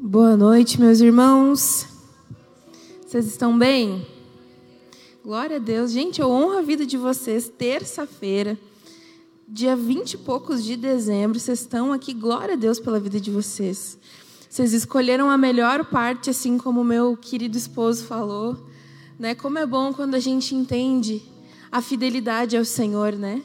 Boa noite, meus irmãos. Vocês estão bem? Glória a Deus. Gente, eu honro a vida de vocês. Terça-feira, dia 20 e poucos de dezembro, vocês estão aqui. Glória a Deus pela vida de vocês. Vocês escolheram a melhor parte, assim como o meu querido esposo falou. Né? Como é bom quando a gente entende a fidelidade ao Senhor, né?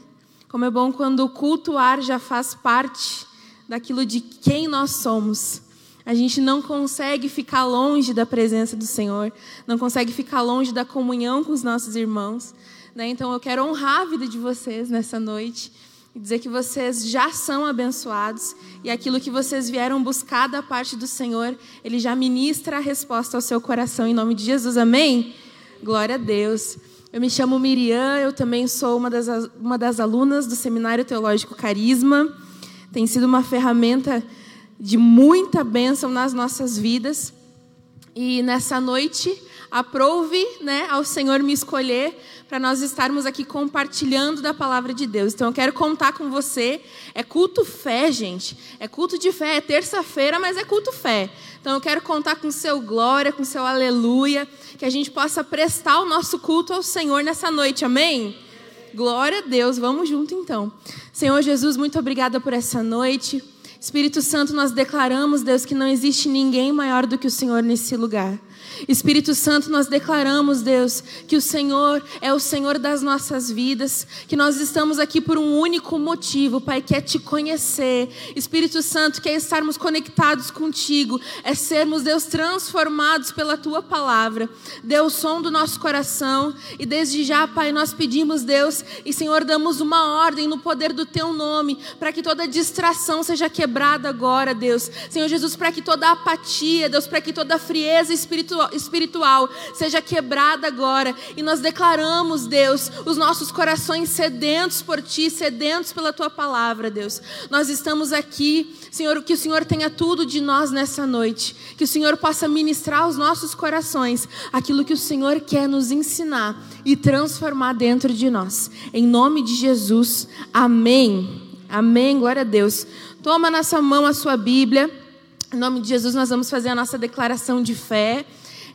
Como é bom quando o cultuar já faz parte daquilo de quem nós somos. A gente não consegue ficar longe da presença do Senhor, não consegue ficar longe da comunhão com os nossos irmãos. Né? Então eu quero honrar a vida de vocês nessa noite e dizer que vocês já são abençoados e aquilo que vocês vieram buscar da parte do Senhor, Ele já ministra a resposta ao seu coração em nome de Jesus. Amém? Glória a Deus. Eu me chamo Miriam, eu também sou uma das, uma das alunas do Seminário Teológico Carisma. Tem sido uma ferramenta de muita bênção nas nossas vidas. E nessa noite, aprove né, ao Senhor me escolher para nós estarmos aqui compartilhando da palavra de Deus. Então eu quero contar com você. É culto fé, gente. É culto de fé. É terça-feira, mas é culto fé. Então eu quero contar com seu glória, com seu aleluia, que a gente possa prestar o nosso culto ao Senhor nessa noite. Amém? Glória a Deus. Vamos junto então. Senhor Jesus, muito obrigada por essa noite. Espírito Santo, nós declaramos, Deus, que não existe ninguém maior do que o Senhor nesse lugar. Espírito Santo, nós declaramos, Deus, que o Senhor é o Senhor das nossas vidas, que nós estamos aqui por um único motivo, Pai, que é te conhecer. Espírito Santo, que é estarmos conectados contigo, é sermos, Deus, transformados pela tua palavra. Deus, som do nosso coração, e desde já, Pai, nós pedimos, Deus, e Senhor, damos uma ordem no poder do teu nome, para que toda distração seja quebrada agora, Deus. Senhor Jesus, para que toda apatia, Deus, para que toda frieza espiritual espiritual seja quebrada agora. E nós declaramos, Deus, os nossos corações sedentos por Ti, sedentos pela Tua palavra, Deus. Nós estamos aqui, Senhor, que o Senhor tenha tudo de nós nessa noite. Que o Senhor possa ministrar aos nossos corações aquilo que o Senhor quer nos ensinar e transformar dentro de nós. Em nome de Jesus, amém. Amém, glória a Deus. Toma na sua mão a sua Bíblia. Em nome de Jesus, nós vamos fazer a nossa declaração de fé.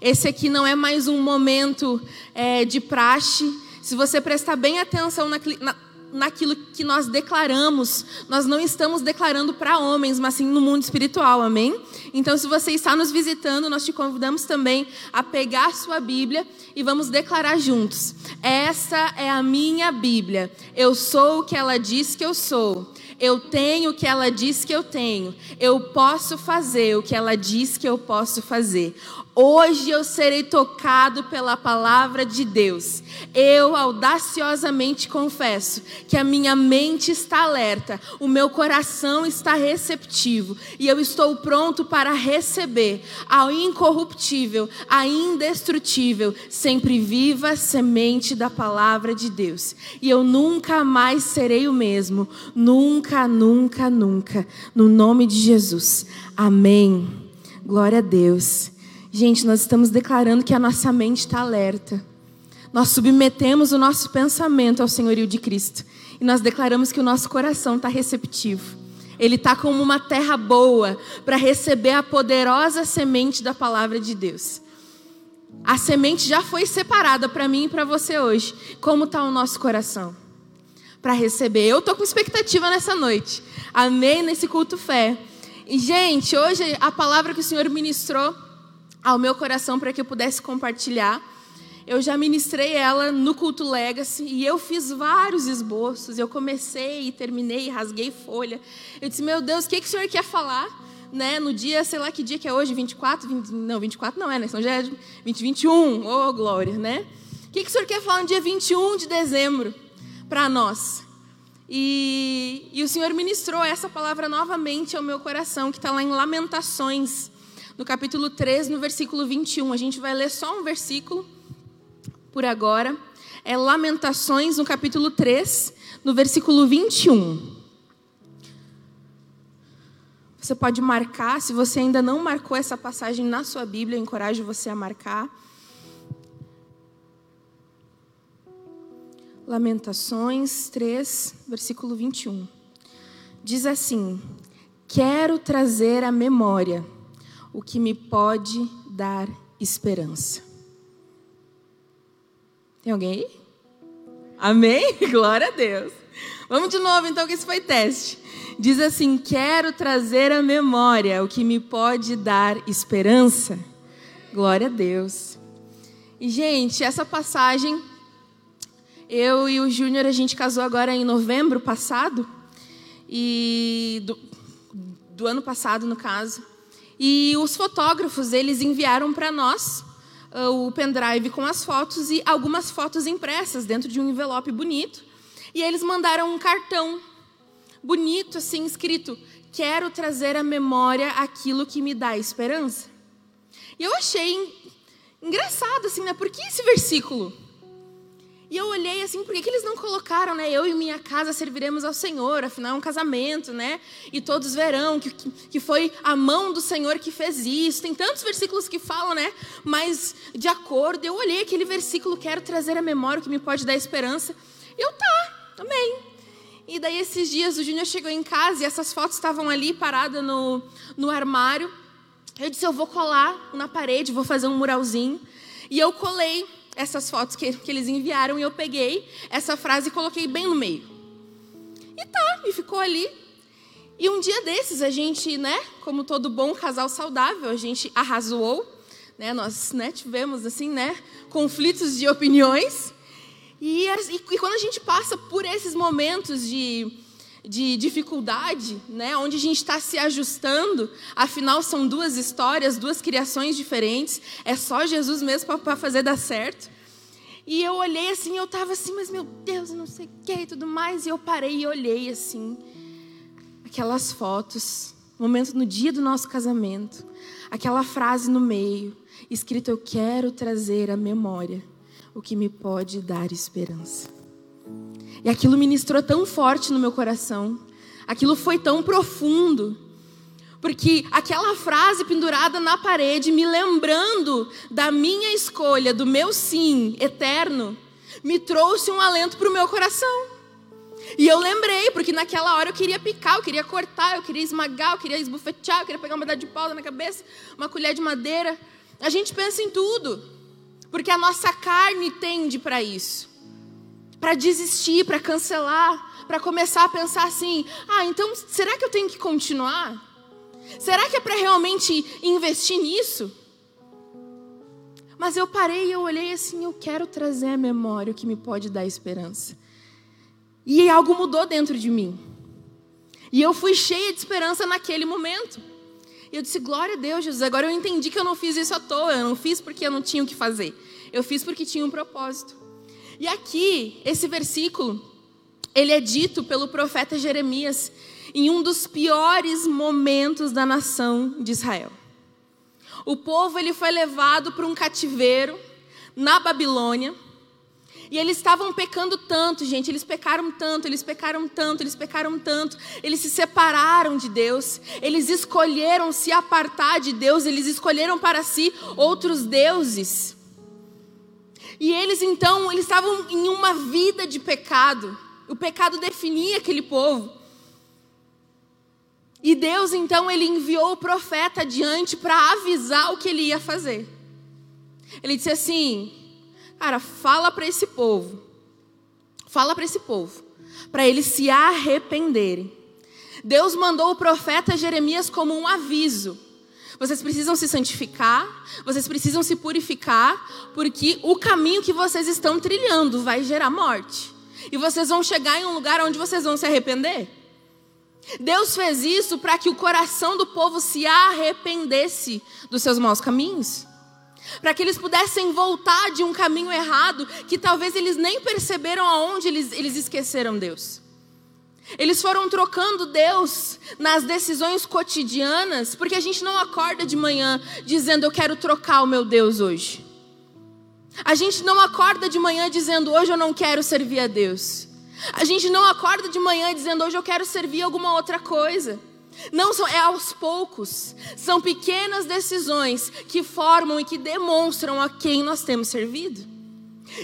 Esse aqui não é mais um momento é, de praxe. Se você prestar bem atenção na, na, naquilo que nós declaramos, nós não estamos declarando para homens, mas sim no mundo espiritual, amém? Então, se você está nos visitando, nós te convidamos também a pegar sua Bíblia e vamos declarar juntos. Essa é a minha Bíblia. Eu sou o que ela diz que eu sou. Eu tenho o que ela diz que eu tenho. Eu posso fazer o que ela diz que eu posso fazer. Hoje eu serei tocado pela palavra de Deus. Eu audaciosamente confesso que a minha mente está alerta, o meu coração está receptivo e eu estou pronto para receber a incorruptível, a indestrutível, sempre viva semente da palavra de Deus. E eu nunca mais serei o mesmo, nunca, nunca, nunca. No nome de Jesus. Amém. Glória a Deus. Gente, nós estamos declarando que a nossa mente está alerta. Nós submetemos o nosso pensamento ao senhorio de Cristo. E nós declaramos que o nosso coração está receptivo. Ele está como uma terra boa para receber a poderosa semente da palavra de Deus. A semente já foi separada para mim e para você hoje. Como está o nosso coração? Para receber. Eu estou com expectativa nessa noite. Amém nesse culto fé. E, gente, hoje a palavra que o Senhor ministrou ao meu coração para que eu pudesse compartilhar. Eu já ministrei ela no culto Legacy e eu fiz vários esboços. Eu comecei e terminei, rasguei folha. Eu disse: Meu Deus, o que, que o senhor quer falar? Né, no dia, sei lá que dia que é hoje, 24, 20, não, 24 não é, né? São já é 2021, oh glória, né? O que, que o senhor quer falar no dia 21 de dezembro para nós? E, e o Senhor ministrou essa palavra novamente ao meu coração, que está lá em Lamentações no capítulo 3, no versículo 21. A gente vai ler só um versículo por agora. É Lamentações, no capítulo 3, no versículo 21. Você pode marcar, se você ainda não marcou essa passagem na sua Bíblia, eu encorajo você a marcar. Lamentações 3, versículo 21. Diz assim: Quero trazer à memória o que me pode dar esperança. Tem alguém aí? Amém? Glória a Deus. Vamos de novo, então, que esse foi teste. Diz assim: Quero trazer à memória o que me pode dar esperança. Glória a Deus. E, gente, essa passagem, eu e o Júnior, a gente casou agora em novembro passado, e do, do ano passado, no caso. E os fotógrafos, eles enviaram para nós uh, o pendrive com as fotos e algumas fotos impressas dentro de um envelope bonito. E eles mandaram um cartão bonito, assim, escrito: Quero trazer à memória aquilo que me dá esperança. E eu achei engraçado, assim, né? Por que esse versículo? E eu olhei assim, por que, que eles não colocaram, né? Eu e minha casa serviremos ao Senhor, afinal é um casamento, né? E todos verão que, que foi a mão do Senhor que fez isso. Tem tantos versículos que falam, né? Mas de acordo, eu olhei aquele versículo, quero trazer a memória que me pode dar esperança. Eu, tá, amém. E daí esses dias o Júnior chegou em casa e essas fotos estavam ali paradas no, no armário. Eu disse, eu vou colar na parede, vou fazer um muralzinho. E eu colei essas fotos que, que eles enviaram e eu peguei essa frase e coloquei bem no meio. E tá, e ficou ali. E um dia desses a gente, né, como todo bom casal saudável, a gente arrasou, né, nós, né, tivemos assim, né, conflitos de opiniões. E, e, e quando a gente passa por esses momentos de de dificuldade, né, onde a gente está se ajustando, afinal são duas histórias, duas criações diferentes, é só Jesus mesmo para fazer dar certo. E eu olhei assim, eu estava assim, mas meu Deus, não sei o que e tudo mais, e eu parei e olhei assim, aquelas fotos, momento no dia do nosso casamento, aquela frase no meio, escrito: Eu quero trazer à memória o que me pode dar esperança. E aquilo ministrou tão forte no meu coração. Aquilo foi tão profundo. Porque aquela frase pendurada na parede, me lembrando da minha escolha, do meu sim eterno, me trouxe um alento para o meu coração. E eu lembrei, porque naquela hora eu queria picar, eu queria cortar, eu queria esmagar, eu queria esbufetear, eu queria pegar uma pedaço de pau na minha cabeça, uma colher de madeira. A gente pensa em tudo, porque a nossa carne tende para isso para desistir, para cancelar, para começar a pensar assim: ah, então será que eu tenho que continuar? Será que é para realmente investir nisso? Mas eu parei e eu olhei assim: eu quero trazer à memória o que me pode dar esperança. E algo mudou dentro de mim. E eu fui cheia de esperança naquele momento. E eu disse: glória a Deus, Jesus. Agora eu entendi que eu não fiz isso à toa. Eu não fiz porque eu não tinha o que fazer. Eu fiz porque tinha um propósito. E aqui, esse versículo, ele é dito pelo profeta Jeremias em um dos piores momentos da nação de Israel. O povo ele foi levado para um cativeiro na Babilônia. E eles estavam pecando tanto, gente, eles pecaram tanto, eles pecaram tanto, eles pecaram tanto, eles se separaram de Deus, eles escolheram se apartar de Deus, eles escolheram para si outros deuses. E eles então, eles estavam em uma vida de pecado. O pecado definia aquele povo. E Deus então ele enviou o profeta adiante para avisar o que ele ia fazer. Ele disse assim: "Cara, fala para esse povo. Fala para esse povo, para eles se arrependerem." Deus mandou o profeta Jeremias como um aviso vocês precisam se santificar, vocês precisam se purificar, porque o caminho que vocês estão trilhando vai gerar morte. E vocês vão chegar em um lugar onde vocês vão se arrepender. Deus fez isso para que o coração do povo se arrependesse dos seus maus caminhos. Para que eles pudessem voltar de um caminho errado que talvez eles nem perceberam aonde eles, eles esqueceram Deus. Eles foram trocando Deus nas decisões cotidianas, porque a gente não acorda de manhã dizendo eu quero trocar o meu Deus hoje. A gente não acorda de manhã dizendo hoje eu não quero servir a Deus. A gente não acorda de manhã dizendo hoje eu quero servir alguma outra coisa. Não é aos poucos. São pequenas decisões que formam e que demonstram a quem nós temos servido.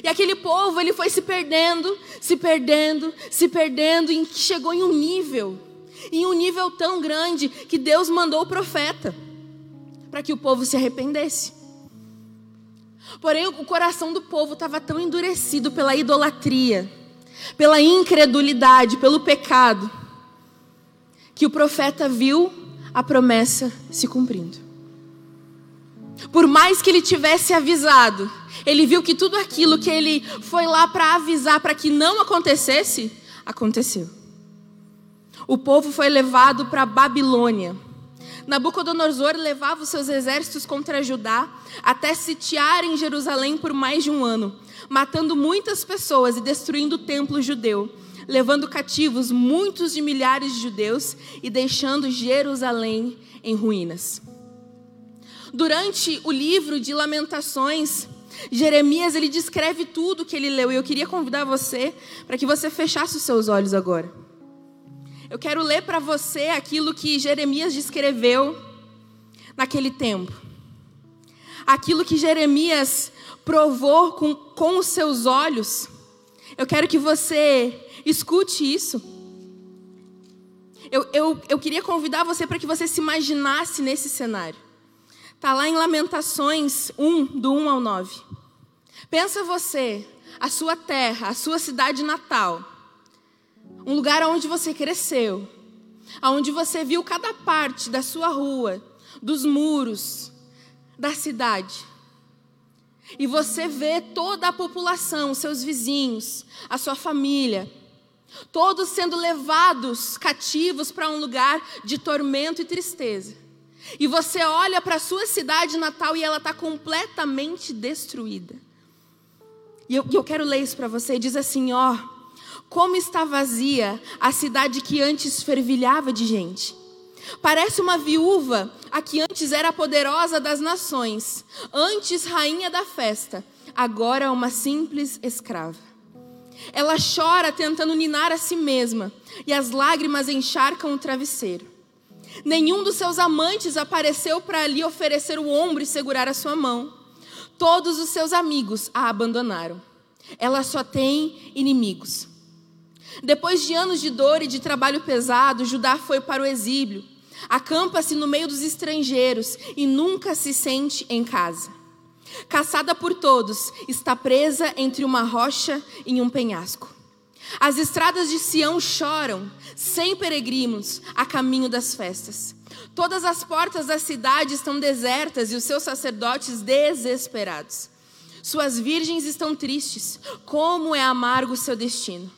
E aquele povo, ele foi se perdendo, se perdendo, se perdendo, e chegou em um nível, em um nível tão grande, que Deus mandou o profeta para que o povo se arrependesse. Porém, o coração do povo estava tão endurecido pela idolatria, pela incredulidade, pelo pecado, que o profeta viu a promessa se cumprindo. Por mais que ele tivesse avisado, ele viu que tudo aquilo que ele foi lá para avisar para que não acontecesse, aconteceu. O povo foi levado para Babilônia. Nabucodonosor levava os seus exércitos contra Judá até sitiar em Jerusalém por mais de um ano, matando muitas pessoas e destruindo o templo judeu, levando cativos muitos de milhares de judeus e deixando Jerusalém em ruínas. Durante o livro de Lamentações, Jeremias ele descreve tudo que ele leu e eu queria convidar você para que você fechasse os seus olhos agora. Eu quero ler para você aquilo que Jeremias descreveu naquele tempo. Aquilo que Jeremias provou com, com os seus olhos. Eu quero que você escute isso. Eu, eu, eu queria convidar você para que você se imaginasse nesse cenário. Está lá em Lamentações 1, do 1 ao 9. Pensa você, a sua terra, a sua cidade natal, um lugar onde você cresceu, onde você viu cada parte da sua rua, dos muros, da cidade. E você vê toda a população, seus vizinhos, a sua família, todos sendo levados cativos para um lugar de tormento e tristeza. E você olha para a sua cidade natal e ela está completamente destruída. E eu, eu quero ler isso para você. Diz assim: ó, como está vazia a cidade que antes fervilhava de gente. Parece uma viúva, a que antes era poderosa das nações, antes rainha da festa, agora uma simples escrava. Ela chora tentando ninar a si mesma, e as lágrimas encharcam o travesseiro. Nenhum dos seus amantes apareceu para lhe oferecer o ombro e segurar a sua mão. Todos os seus amigos a abandonaram. Ela só tem inimigos. Depois de anos de dor e de trabalho pesado, Judá foi para o exílio. Acampa-se no meio dos estrangeiros e nunca se sente em casa. Caçada por todos, está presa entre uma rocha e um penhasco. As estradas de Sião choram, sem peregrinos, a caminho das festas. Todas as portas da cidade estão desertas e os seus sacerdotes desesperados. Suas virgens estão tristes, como é amargo o seu destino.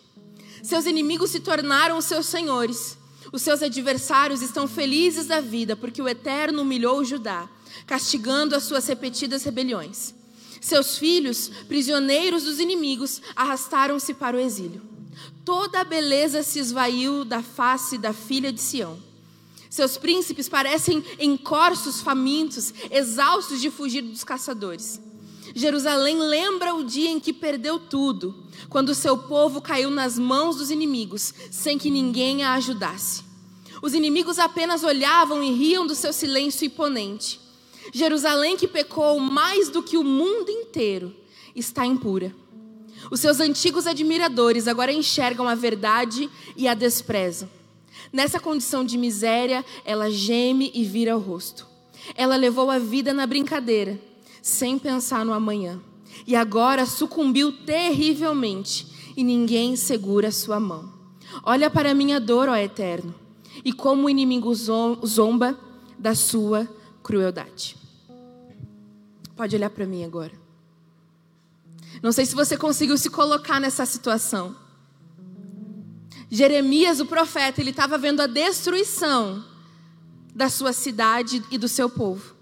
Seus inimigos se tornaram os seus senhores. Os seus adversários estão felizes da vida, porque o Eterno humilhou Judá, castigando as suas repetidas rebeliões. Seus filhos, prisioneiros dos inimigos, arrastaram-se para o exílio. Toda a beleza se esvaiu da face da filha de Sião. Seus príncipes parecem encorços famintos, exaustos de fugir dos caçadores. Jerusalém lembra o dia em que perdeu tudo, quando seu povo caiu nas mãos dos inimigos, sem que ninguém a ajudasse. Os inimigos apenas olhavam e riam do seu silêncio imponente. Jerusalém, que pecou mais do que o mundo inteiro, está impura. Os seus antigos admiradores agora enxergam a verdade e a desprezam. Nessa condição de miséria, ela geme e vira o rosto. Ela levou a vida na brincadeira, sem pensar no amanhã. E agora sucumbiu terrivelmente, e ninguém segura sua mão. Olha para minha dor, ó Eterno, e como o inimigo zomba da sua crueldade. Pode olhar para mim agora. Não sei se você conseguiu se colocar nessa situação. Jeremias, o profeta, ele estava vendo a destruição da sua cidade e do seu povo.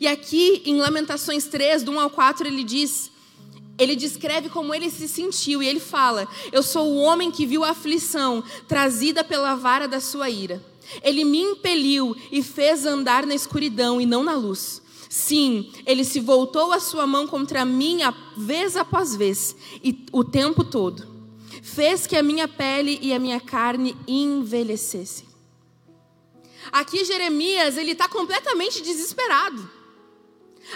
E aqui em Lamentações 3, do 1 ao 4, ele diz, ele descreve como ele se sentiu e ele fala: Eu sou o homem que viu a aflição trazida pela vara da sua ira. Ele me impeliu e fez andar na escuridão e não na luz. Sim, ele se voltou a sua mão contra mim vez após vez, e o tempo todo. Fez que a minha pele e a minha carne envelhecessem. Aqui Jeremias, ele está completamente desesperado.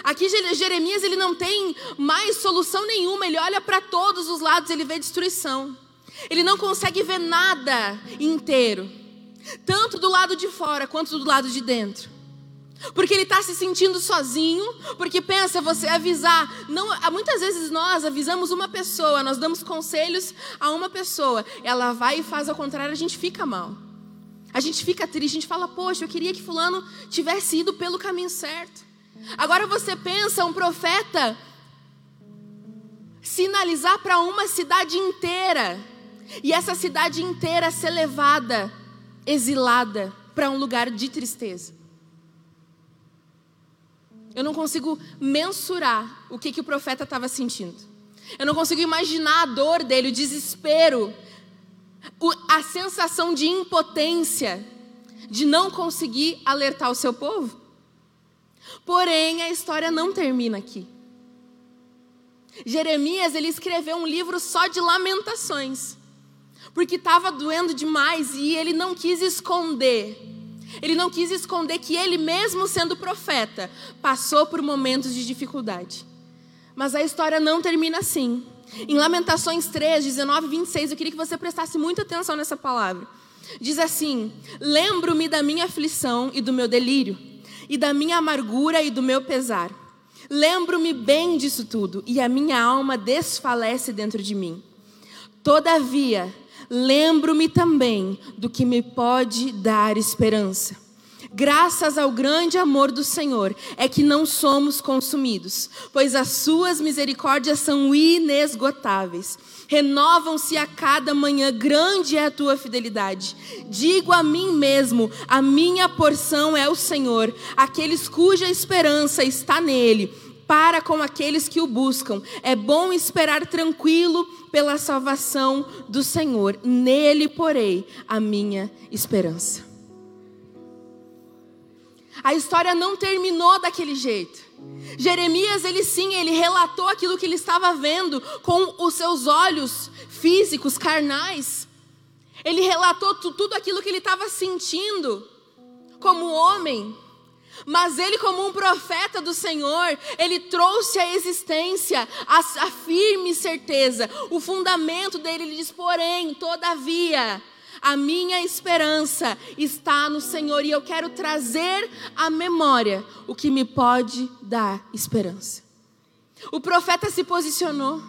Aqui Jeremias, ele não tem mais solução nenhuma, ele olha para todos os lados, ele vê destruição. Ele não consegue ver nada inteiro, tanto do lado de fora quanto do lado de dentro. Porque ele está se sentindo sozinho, porque pensa você avisar. Não, muitas vezes nós avisamos uma pessoa, nós damos conselhos a uma pessoa, ela vai e faz ao contrário, a gente fica mal. A gente fica triste, a gente fala, poxa, eu queria que fulano tivesse ido pelo caminho certo. Agora você pensa um profeta sinalizar para uma cidade inteira e essa cidade inteira ser levada, exilada para um lugar de tristeza. Eu não consigo mensurar o que, que o profeta estava sentindo. Eu não consigo imaginar a dor dele, o desespero, a sensação de impotência, de não conseguir alertar o seu povo. Porém, a história não termina aqui. Jeremias, ele escreveu um livro só de lamentações, porque estava doendo demais e ele não quis esconder. Ele não quis esconder que ele mesmo sendo profeta, passou por momentos de dificuldade. Mas a história não termina assim. Em Lamentações 3, 19 e 26, eu queria que você prestasse muita atenção nessa palavra. Diz assim: Lembro-me da minha aflição e do meu delírio, e da minha amargura e do meu pesar. Lembro-me bem disso tudo, e a minha alma desfalece dentro de mim. Todavia, lembro-me também do que me pode dar esperança Graças ao grande amor do Senhor é que não somos consumidos, pois as suas misericórdias são inesgotáveis. Renovam-se a cada manhã, grande é a tua fidelidade. Digo a mim mesmo: a minha porção é o Senhor, aqueles cuja esperança está nele para com aqueles que o buscam. É bom esperar tranquilo pela salvação do Senhor. Nele porei a minha esperança. A história não terminou daquele jeito. Jeremias, ele sim, ele relatou aquilo que ele estava vendo com os seus olhos físicos, carnais. Ele relatou tudo aquilo que ele estava sentindo como homem. Mas ele, como um profeta do Senhor, ele trouxe à existência a, a firme certeza, o fundamento dele. Ele diz: porém, todavia, a minha esperança está no Senhor e eu quero trazer à memória o que me pode dar esperança. O profeta se posicionou.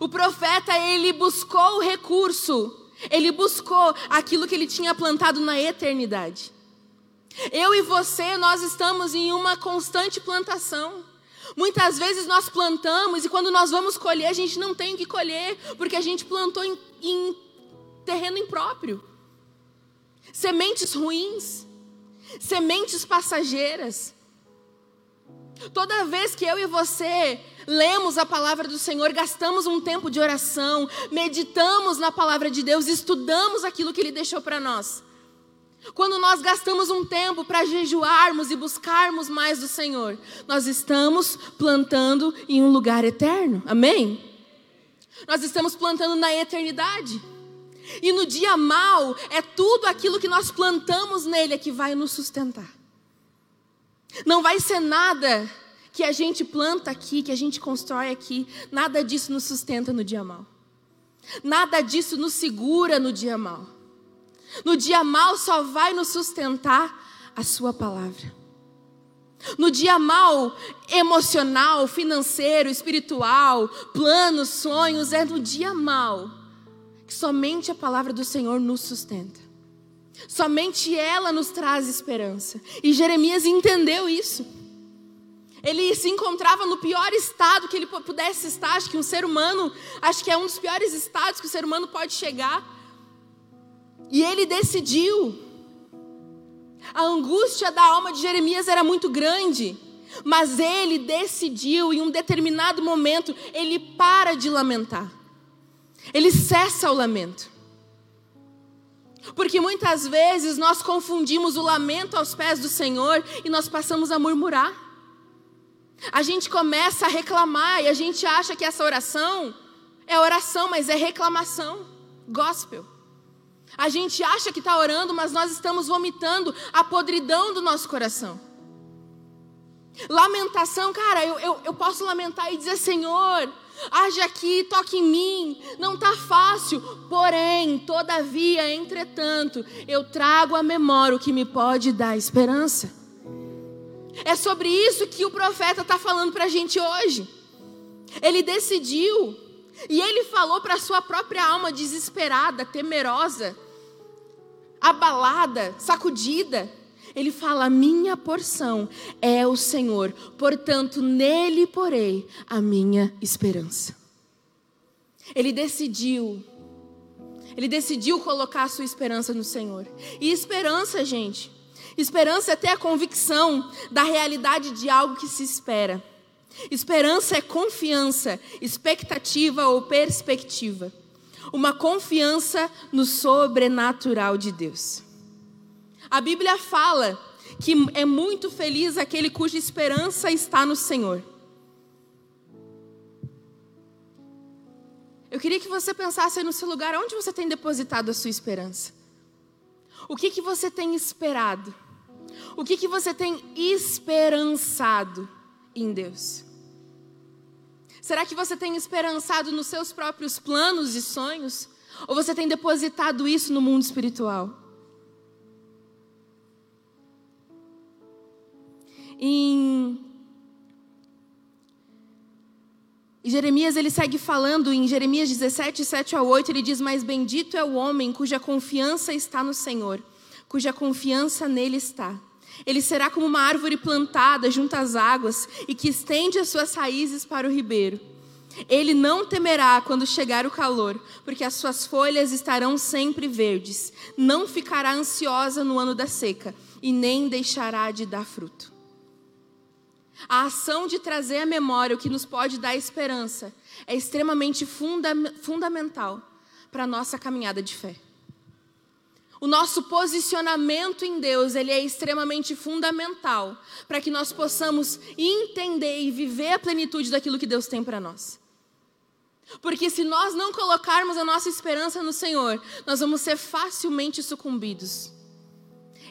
O profeta, ele buscou o recurso. Ele buscou aquilo que ele tinha plantado na eternidade. Eu e você, nós estamos em uma constante plantação. Muitas vezes nós plantamos e quando nós vamos colher, a gente não tem o que colher, porque a gente plantou em, em terreno impróprio, sementes ruins, sementes passageiras. Toda vez que eu e você lemos a palavra do Senhor, gastamos um tempo de oração, meditamos na palavra de Deus, estudamos aquilo que Ele deixou para nós. Quando nós gastamos um tempo para jejuarmos e buscarmos mais do Senhor, nós estamos plantando em um lugar eterno, amém? Nós estamos plantando na eternidade. E no dia mal, é tudo aquilo que nós plantamos nele é que vai nos sustentar. Não vai ser nada que a gente planta aqui, que a gente constrói aqui, nada disso nos sustenta no dia mal. Nada disso nos segura no dia mal. No dia mal só vai nos sustentar a sua palavra. No dia mal emocional, financeiro, espiritual, planos, sonhos, é no dia mal que somente a palavra do Senhor nos sustenta. Somente ela nos traz esperança. E Jeremias entendeu isso. Ele se encontrava no pior estado que ele pudesse estar. Acho que um ser humano, acho que é um dos piores estados que o ser humano pode chegar. E ele decidiu. A angústia da alma de Jeremias era muito grande. Mas ele decidiu, em um determinado momento, ele para de lamentar. Ele cessa o lamento. Porque muitas vezes nós confundimos o lamento aos pés do Senhor e nós passamos a murmurar. A gente começa a reclamar e a gente acha que essa oração é oração, mas é reclamação, gospel. A gente acha que está orando, mas nós estamos vomitando a podridão do nosso coração. Lamentação, cara, eu, eu, eu posso lamentar e dizer: Senhor, Age aqui, toque em mim. Não está fácil. Porém, todavia, entretanto, eu trago à memória o que me pode dar esperança. É sobre isso que o profeta está falando para a gente hoje. Ele decidiu e ele falou para sua própria alma desesperada, temerosa, abalada, sacudida. Ele fala: Minha porção é o Senhor, portanto, nele porei a minha esperança. Ele decidiu, ele decidiu colocar a sua esperança no Senhor. E esperança, gente, esperança é ter a convicção da realidade de algo que se espera. Esperança é confiança, expectativa ou perspectiva. Uma confiança no sobrenatural de Deus. A Bíblia fala que é muito feliz aquele cuja esperança está no Senhor. Eu queria que você pensasse no seu lugar, onde você tem depositado a sua esperança? O que, que você tem esperado? O que, que você tem esperançado em Deus? Será que você tem esperançado nos seus próprios planos e sonhos? Ou você tem depositado isso no mundo espiritual? Em Jeremias ele segue falando em Jeremias 17, 7 a 8, ele diz: Mas bendito é o homem cuja confiança está no Senhor, cuja confiança nele está. Ele será como uma árvore plantada junto às águas e que estende as suas raízes para o ribeiro. Ele não temerá quando chegar o calor, porque as suas folhas estarão sempre verdes. Não ficará ansiosa no ano da seca e nem deixará de dar fruto. A ação de trazer à memória o que nos pode dar esperança é extremamente funda fundamental para a nossa caminhada de fé. O nosso posicionamento em Deus, ele é extremamente fundamental para que nós possamos entender e viver a plenitude daquilo que Deus tem para nós. Porque se nós não colocarmos a nossa esperança no Senhor, nós vamos ser facilmente sucumbidos.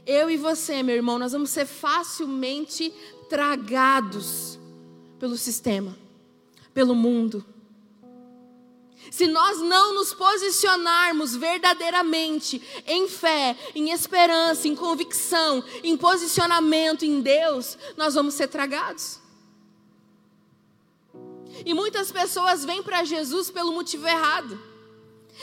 Eu e você, meu irmão, nós vamos ser facilmente tragados pelo sistema, pelo mundo. Se nós não nos posicionarmos verdadeiramente em fé, em esperança, em convicção, em posicionamento em Deus, nós vamos ser tragados. E muitas pessoas vêm para Jesus pelo motivo errado.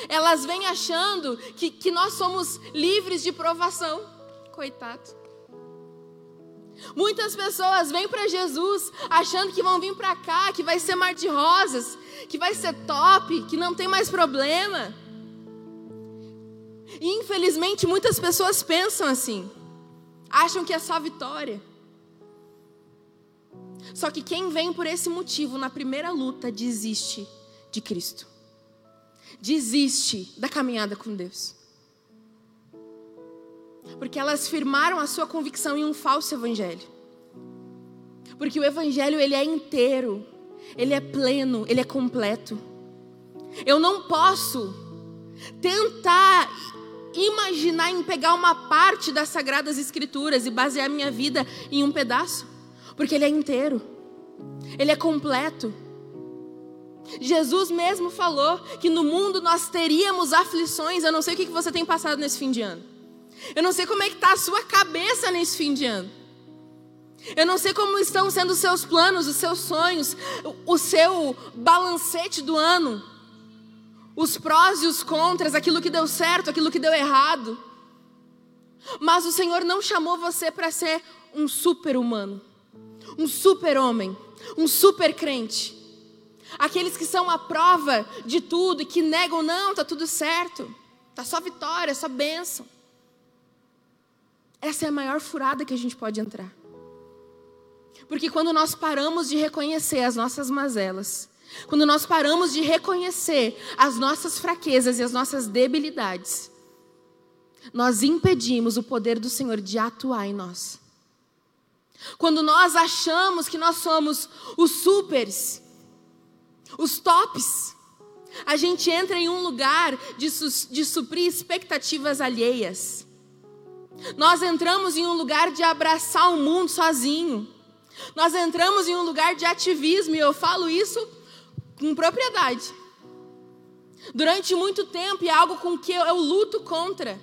Elas vêm achando que, que nós somos livres de provação. Coitado. Muitas pessoas vêm para Jesus achando que vão vir para cá, que vai ser mar de rosas, que vai ser top, que não tem mais problema. E infelizmente muitas pessoas pensam assim, acham que é só vitória. Só que quem vem por esse motivo na primeira luta desiste de Cristo, desiste da caminhada com Deus porque elas firmaram a sua convicção em um falso evangelho. Porque o evangelho ele é inteiro, ele é pleno, ele é completo. Eu não posso tentar imaginar em pegar uma parte das sagradas escrituras e basear minha vida em um pedaço, porque ele é inteiro. Ele é completo. Jesus mesmo falou que no mundo nós teríamos aflições. Eu não sei o que você tem passado nesse fim de ano. Eu não sei como é que está a sua cabeça nesse fim de ano. Eu não sei como estão sendo os seus planos, os seus sonhos, o seu balancete do ano. Os prós e os contras, aquilo que deu certo, aquilo que deu errado. Mas o Senhor não chamou você para ser um super-humano, um super-homem, um super-crente. Aqueles que são a prova de tudo e que negam, não, está tudo certo, está só vitória, só bênção. Essa é a maior furada que a gente pode entrar. Porque quando nós paramos de reconhecer as nossas mazelas, quando nós paramos de reconhecer as nossas fraquezas e as nossas debilidades, nós impedimos o poder do Senhor de atuar em nós. Quando nós achamos que nós somos os supers, os tops, a gente entra em um lugar de, su de suprir expectativas alheias. Nós entramos em um lugar de abraçar o mundo sozinho. Nós entramos em um lugar de ativismo, e eu falo isso com propriedade. Durante muito tempo, e é algo com que eu, eu luto contra,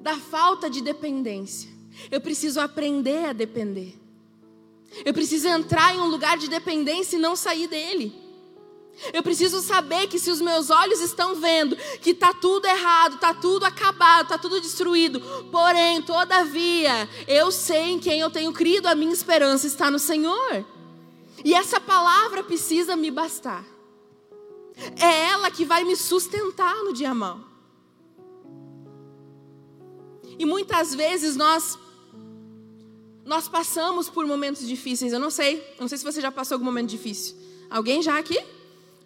da falta de dependência. Eu preciso aprender a depender. Eu preciso entrar em um lugar de dependência e não sair dele. Eu preciso saber que se os meus olhos estão vendo que está tudo errado, está tudo acabado, está tudo destruído, porém, todavia, eu sei em quem eu tenho crido, a minha esperança está no Senhor. E essa palavra precisa me bastar. É ela que vai me sustentar no dia mal. E muitas vezes nós nós passamos por momentos difíceis. Eu não sei, não sei se você já passou algum momento difícil. Alguém já aqui?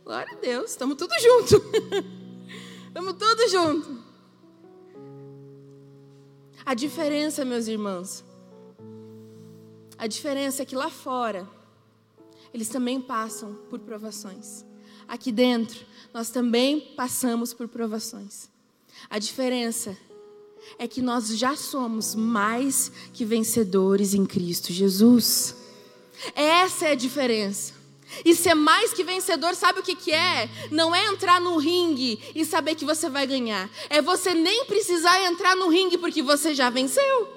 Glória a Deus, estamos tudo junto. Estamos tudo junto. A diferença, meus irmãos, a diferença é que lá fora eles também passam por provações. Aqui dentro, nós também passamos por provações. A diferença é que nós já somos mais que vencedores em Cristo Jesus. Essa é a diferença. E ser mais que vencedor, sabe o que, que é? Não é entrar no ringue e saber que você vai ganhar. É você nem precisar entrar no ringue porque você já venceu.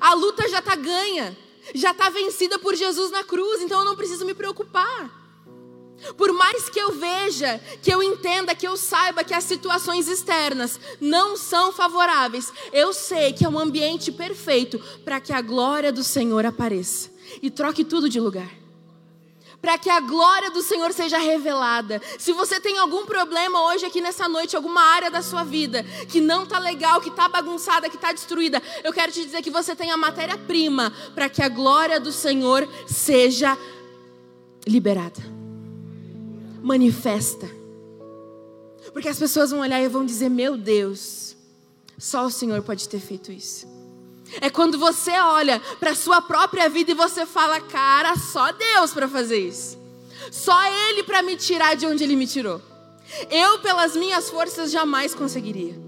A luta já está ganha. Já está vencida por Jesus na cruz, então eu não preciso me preocupar. Por mais que eu veja, que eu entenda, que eu saiba que as situações externas não são favoráveis, eu sei que é um ambiente perfeito para que a glória do Senhor apareça e troque tudo de lugar para que a glória do Senhor seja revelada. Se você tem algum problema hoje aqui nessa noite, alguma área da sua vida que não está legal, que está bagunçada, que está destruída, eu quero te dizer que você tem a matéria-prima para que a glória do Senhor seja liberada, manifesta. Porque as pessoas vão olhar e vão dizer: Meu Deus, só o Senhor pode ter feito isso. É quando você olha para a sua própria vida e você fala, cara, só Deus para fazer isso. Só Ele para me tirar de onde Ele me tirou. Eu, pelas minhas forças, jamais conseguiria.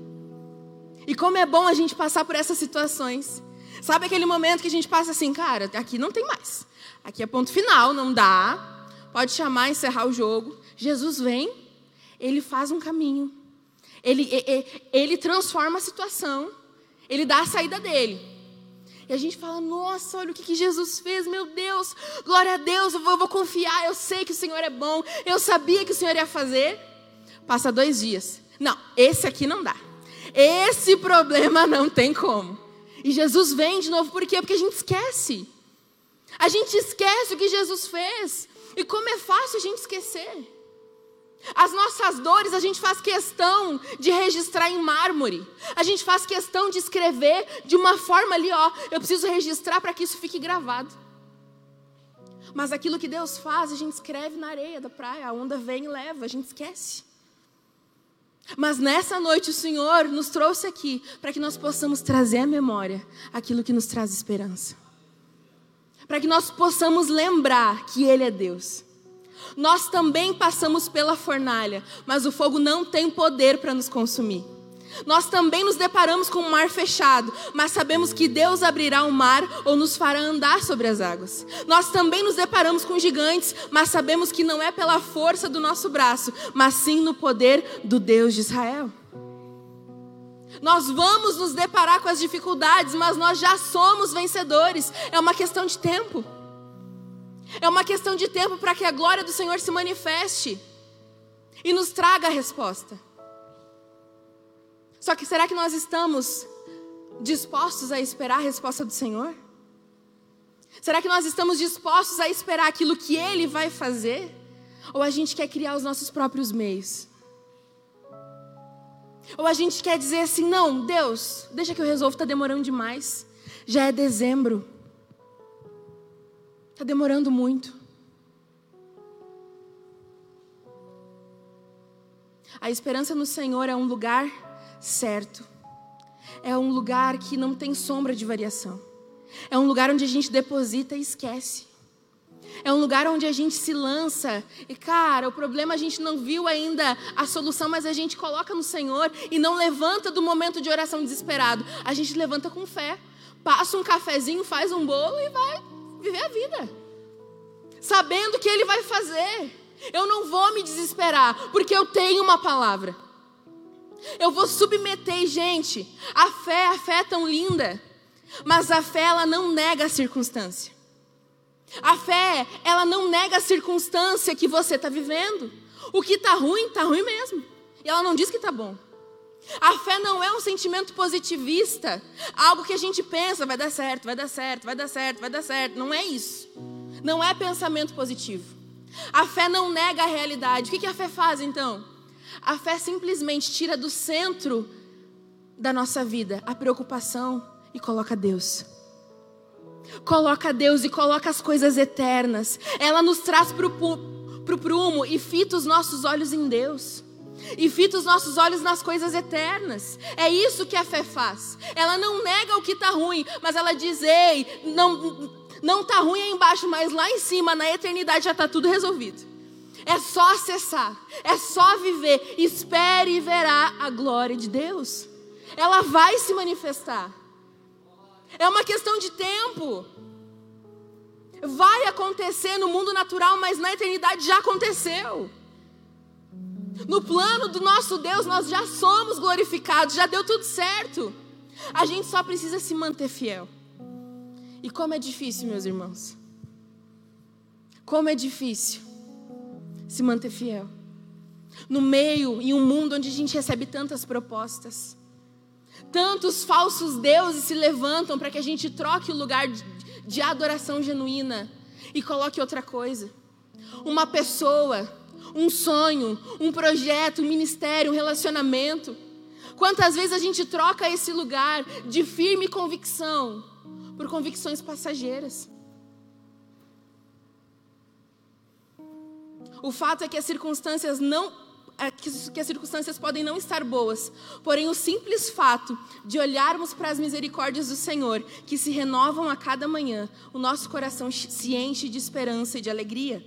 E como é bom a gente passar por essas situações. Sabe aquele momento que a gente passa assim, cara, aqui não tem mais. Aqui é ponto final, não dá. Pode chamar, encerrar o jogo. Jesus vem, ele faz um caminho. Ele, ele, ele transforma a situação. Ele dá a saída dele. E a gente fala, nossa, olha o que, que Jesus fez, meu Deus, glória a Deus, eu vou, eu vou confiar, eu sei que o Senhor é bom, eu sabia que o Senhor ia fazer. Passa dois dias. Não, esse aqui não dá. Esse problema não tem como. E Jesus vem de novo, por quê? Porque a gente esquece. A gente esquece o que Jesus fez. E como é fácil a gente esquecer. As nossas dores a gente faz questão de registrar em mármore. A gente faz questão de escrever de uma forma ali, ó. Eu preciso registrar para que isso fique gravado. Mas aquilo que Deus faz, a gente escreve na areia da praia. A onda vem e leva, a gente esquece. Mas nessa noite o Senhor nos trouxe aqui para que nós possamos trazer à memória aquilo que nos traz esperança. Para que nós possamos lembrar que Ele é Deus nós também passamos pela fornalha, mas o fogo não tem poder para nos consumir. Nós também nos deparamos com um mar fechado, mas sabemos que Deus abrirá o mar ou nos fará andar sobre as águas. Nós também nos deparamos com gigantes, mas sabemos que não é pela força do nosso braço, mas sim no poder do Deus de Israel. Nós vamos nos deparar com as dificuldades, mas nós já somos vencedores. É uma questão de tempo. É uma questão de tempo para que a glória do Senhor se manifeste e nos traga a resposta. Só que será que nós estamos dispostos a esperar a resposta do Senhor? Será que nós estamos dispostos a esperar aquilo que Ele vai fazer? Ou a gente quer criar os nossos próprios meios? Ou a gente quer dizer assim: não, Deus, deixa que eu resolvo, está demorando demais. Já é dezembro. Está demorando muito. A esperança no Senhor é um lugar certo. É um lugar que não tem sombra de variação. É um lugar onde a gente deposita e esquece. É um lugar onde a gente se lança e, cara, o problema a gente não viu ainda a solução, mas a gente coloca no Senhor e não levanta do momento de oração desesperado. A gente levanta com fé, passa um cafezinho, faz um bolo e vai viver a vida, sabendo que Ele vai fazer, Eu não vou me desesperar, porque eu tenho uma palavra. Eu vou submeter, gente. A fé, a fé é tão linda, mas a fé ela não nega a circunstância. A fé, ela não nega a circunstância que você está vivendo. O que está ruim, está ruim mesmo. E ela não diz que está bom. A fé não é um sentimento positivista, algo que a gente pensa, vai dar certo, vai dar certo, vai dar certo, vai dar certo. Não é isso. Não é pensamento positivo. A fé não nega a realidade. O que a fé faz então? A fé simplesmente tira do centro da nossa vida a preocupação e coloca Deus. Coloca Deus e coloca as coisas eternas. Ela nos traz para o prumo e fita os nossos olhos em Deus. E fita os nossos olhos nas coisas eternas. É isso que a fé faz. Ela não nega o que está ruim, mas ela diz: ei, não, não está ruim aí embaixo, mas lá em cima, na eternidade, já está tudo resolvido. É só acessar, é só viver. Espere e verá a glória de Deus. Ela vai se manifestar. É uma questão de tempo. Vai acontecer no mundo natural, mas na eternidade já aconteceu. No plano do nosso Deus, nós já somos glorificados, já deu tudo certo. A gente só precisa se manter fiel. E como é difícil, meus irmãos. Como é difícil se manter fiel. No meio, em um mundo onde a gente recebe tantas propostas. Tantos falsos deuses se levantam para que a gente troque o lugar de, adoração genuína e coloque outra coisa. Uma pessoa, um sonho, um projeto, um ministério, um relacionamento. Quantas vezes a gente troca esse lugar de firme convicção por convicções passageiras. O fato é que as circunstâncias não é que as circunstâncias podem não estar boas, porém o simples fato de olharmos para as misericórdias do Senhor, que se renovam a cada manhã, o nosso coração se enche de esperança e de alegria.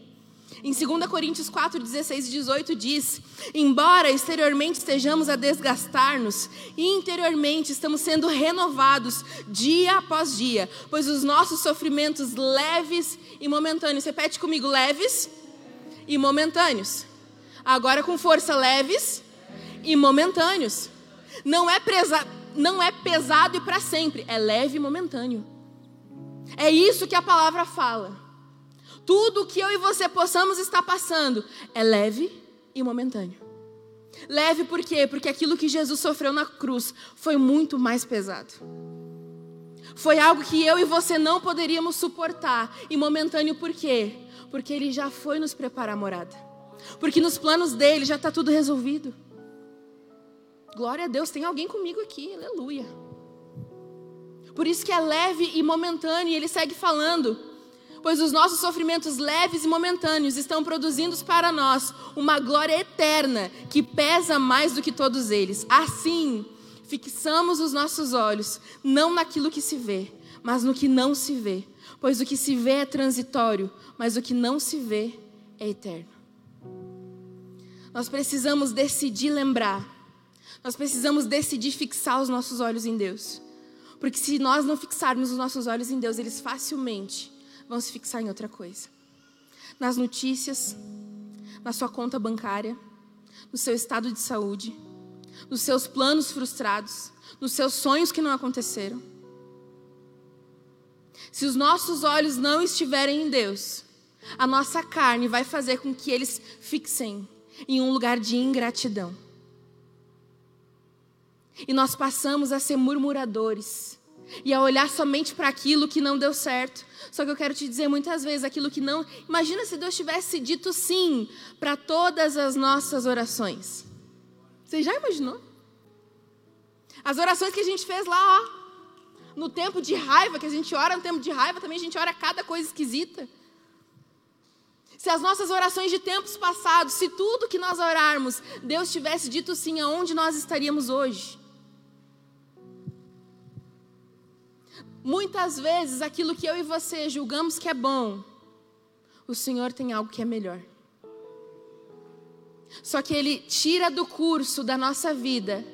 Em 2 Coríntios 4, 16 e 18 diz: Embora exteriormente estejamos a desgastar-nos, interiormente estamos sendo renovados dia após dia, pois os nossos sofrimentos leves e momentâneos, repete comigo, leves e momentâneos. Agora com força, leves e momentâneos. Não é, presa, não é pesado e para sempre, é leve e momentâneo. É isso que a palavra fala. Tudo que eu e você possamos estar passando é leve e momentâneo. Leve por quê? Porque aquilo que Jesus sofreu na cruz foi muito mais pesado. Foi algo que eu e você não poderíamos suportar. E momentâneo por quê? Porque ele já foi nos preparar a morada. Porque nos planos dele já está tudo resolvido. Glória a Deus, tem alguém comigo aqui, aleluia. Por isso que é leve e momentâneo, e ele segue falando pois os nossos sofrimentos leves e momentâneos estão produzindo para nós uma glória eterna que pesa mais do que todos eles. Assim, fixamos os nossos olhos não naquilo que se vê, mas no que não se vê, pois o que se vê é transitório, mas o que não se vê é eterno. Nós precisamos decidir lembrar, nós precisamos decidir fixar os nossos olhos em Deus. Porque se nós não fixarmos os nossos olhos em Deus, eles facilmente vão se fixar em outra coisa. Nas notícias, na sua conta bancária, no seu estado de saúde, nos seus planos frustrados, nos seus sonhos que não aconteceram. Se os nossos olhos não estiverem em Deus, a nossa carne vai fazer com que eles fixem em um lugar de ingratidão. E nós passamos a ser murmuradores e a olhar somente para aquilo que não deu certo. Só que eu quero te dizer muitas vezes aquilo que não. Imagina se Deus tivesse dito sim para todas as nossas orações. Você já imaginou? As orações que a gente fez lá, ó. No tempo de raiva, que a gente ora no tempo de raiva, também a gente ora cada coisa esquisita. Se as nossas orações de tempos passados, se tudo que nós orarmos, Deus tivesse dito sim, aonde nós estaríamos hoje? Muitas vezes aquilo que eu e você julgamos que é bom, o Senhor tem algo que é melhor. Só que Ele tira do curso da nossa vida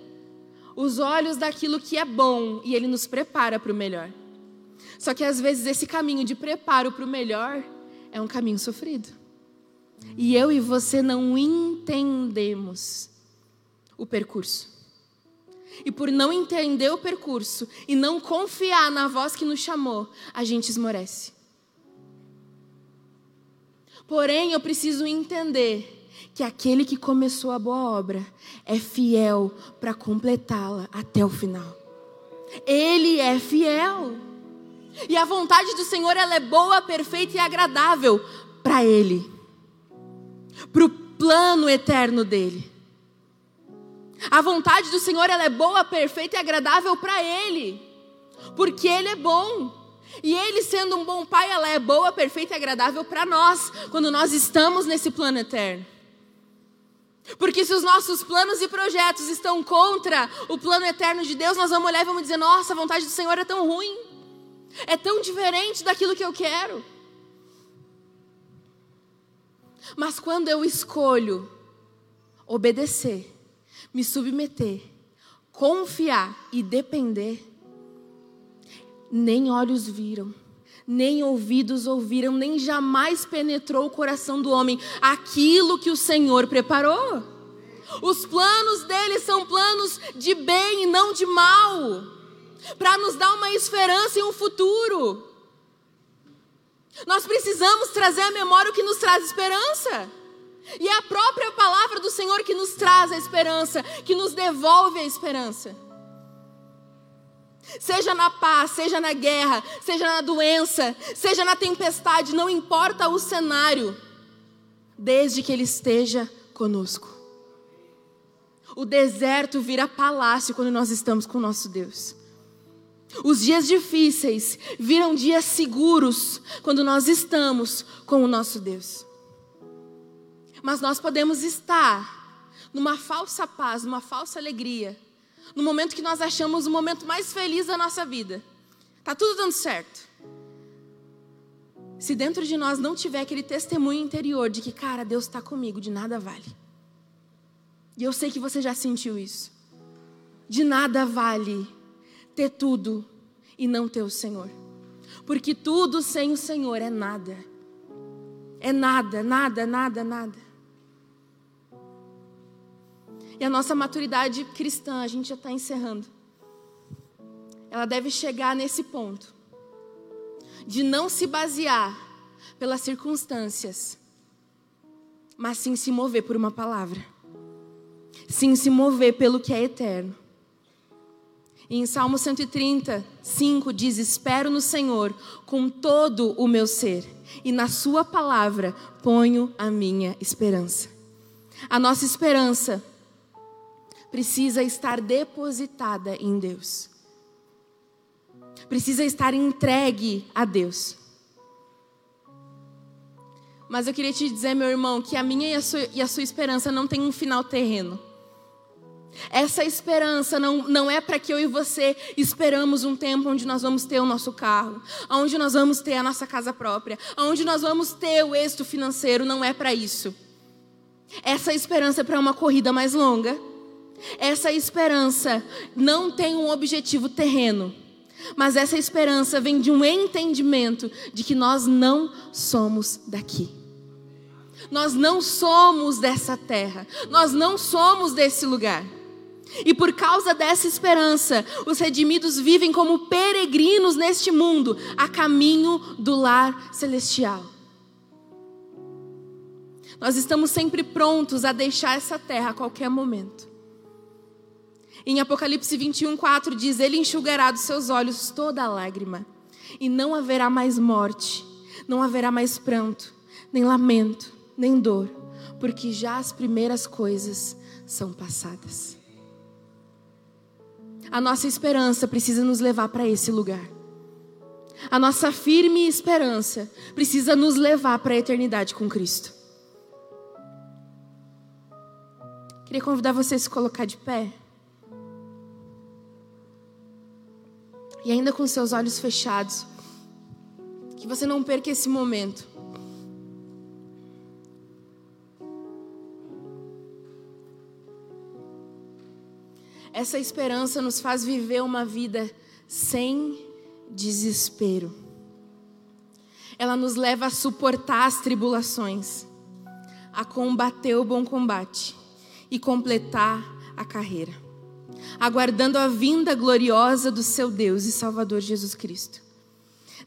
os olhos daquilo que é bom e Ele nos prepara para o melhor. Só que às vezes esse caminho de preparo para o melhor é um caminho sofrido. E eu e você não entendemos o percurso. E por não entender o percurso e não confiar na voz que nos chamou, a gente esmorece. Porém, eu preciso entender que aquele que começou a boa obra é fiel para completá-la até o final. Ele é fiel. E a vontade do Senhor ela é boa, perfeita e agradável para ele. Para o plano eterno dele. A vontade do Senhor ela é boa, perfeita e agradável para ele. Porque ele é bom. E ele sendo um bom pai, ela é boa, perfeita e agradável para nós, quando nós estamos nesse plano eterno. Porque se os nossos planos e projetos estão contra o plano eterno de Deus, nós vamos olhar e vamos dizer: nossa, a vontade do Senhor é tão ruim, é tão diferente daquilo que eu quero. Mas quando eu escolho obedecer, me submeter, confiar e depender, nem olhos viram, nem ouvidos ouviram, nem jamais penetrou o coração do homem aquilo que o Senhor preparou. Os planos dele são planos de bem e não de mal, para nos dar uma esperança e um futuro. Nós precisamos trazer à memória o que nos traz esperança. E é a própria palavra do Senhor que nos traz a esperança, que nos devolve a esperança. Seja na paz, seja na guerra, seja na doença, seja na tempestade, não importa o cenário, desde que Ele esteja conosco. O deserto vira palácio quando nós estamos com o nosso Deus. Os dias difíceis viram dias seguros quando nós estamos com o nosso Deus. Mas nós podemos estar numa falsa paz, numa falsa alegria, no momento que nós achamos o momento mais feliz da nossa vida. Tá tudo dando certo. Se dentro de nós não tiver aquele testemunho interior de que, cara, Deus está comigo, de nada vale. E eu sei que você já sentiu isso. De nada vale ter tudo e não ter o Senhor. Porque tudo sem o Senhor é nada. É nada, nada, nada, nada. E a nossa maturidade cristã, a gente já está encerrando. Ela deve chegar nesse ponto de não se basear pelas circunstâncias, mas sim se mover por uma palavra. Sim se mover pelo que é eterno. E em Salmo 130, 5 diz: Espero no Senhor com todo o meu ser, e na Sua palavra ponho a minha esperança. A nossa esperança precisa estar depositada em Deus. Precisa estar entregue a Deus. Mas eu queria te dizer, meu irmão, que a minha e a sua, e a sua esperança não tem um final terreno. Essa esperança não, não é para que eu e você esperamos um tempo onde nós vamos ter o nosso carro, onde nós vamos ter a nossa casa própria, onde nós vamos ter o êxito financeiro, não é para isso. Essa esperança é para uma corrida mais longa essa esperança não tem um objetivo terreno, mas essa esperança vem de um entendimento de que nós não somos daqui. Nós não somos dessa terra, nós não somos desse lugar. E por causa dessa esperança, os redimidos vivem como peregrinos neste mundo, a caminho do lar celestial. Nós estamos sempre prontos a deixar essa terra a qualquer momento. Em Apocalipse 21, 4 diz: Ele enxugará dos seus olhos toda lágrima, e não haverá mais morte, não haverá mais pranto, nem lamento, nem dor, porque já as primeiras coisas são passadas. A nossa esperança precisa nos levar para esse lugar. A nossa firme esperança precisa nos levar para a eternidade com Cristo. Queria convidar você a se colocar de pé. E ainda com seus olhos fechados, que você não perca esse momento. Essa esperança nos faz viver uma vida sem desespero. Ela nos leva a suportar as tribulações, a combater o bom combate e completar a carreira, aguardando a vinda gloriosa do seu Deus e Salvador Jesus Cristo.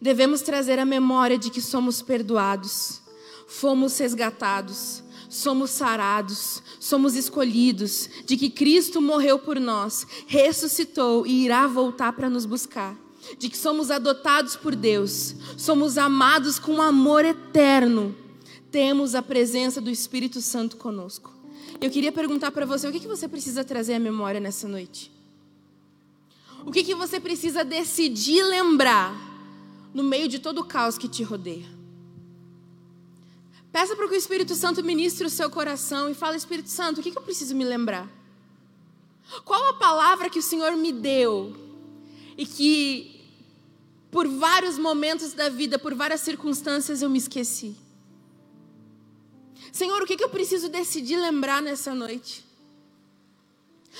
Devemos trazer a memória de que somos perdoados, fomos resgatados, somos sarados, somos escolhidos, de que Cristo morreu por nós, ressuscitou e irá voltar para nos buscar, de que somos adotados por Deus, somos amados com amor eterno, temos a presença do Espírito Santo conosco. Eu queria perguntar para você: o que, que você precisa trazer à memória nessa noite? O que, que você precisa decidir lembrar no meio de todo o caos que te rodeia? Peça para que o Espírito Santo ministre o seu coração e fale: Espírito Santo, o que, que eu preciso me lembrar? Qual a palavra que o Senhor me deu e que por vários momentos da vida, por várias circunstâncias eu me esqueci? Senhor, o que, que eu preciso decidir lembrar nessa noite?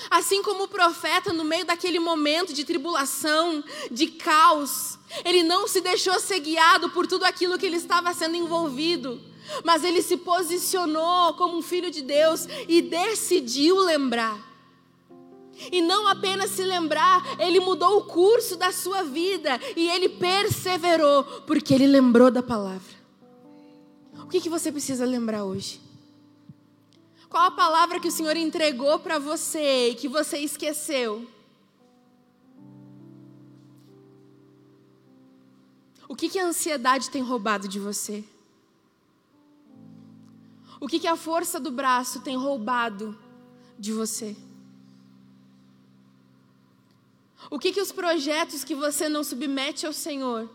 Assim como o profeta, no meio daquele momento de tribulação, de caos, ele não se deixou ser guiado por tudo aquilo que ele estava sendo envolvido, mas ele se posicionou como um filho de Deus e decidiu lembrar. E não apenas se lembrar, ele mudou o curso da sua vida e ele perseverou, porque ele lembrou da palavra. O que, que você precisa lembrar hoje? Qual a palavra que o Senhor entregou para você e que você esqueceu? O que, que a ansiedade tem roubado de você? O que, que a força do braço tem roubado de você? O que, que os projetos que você não submete ao Senhor,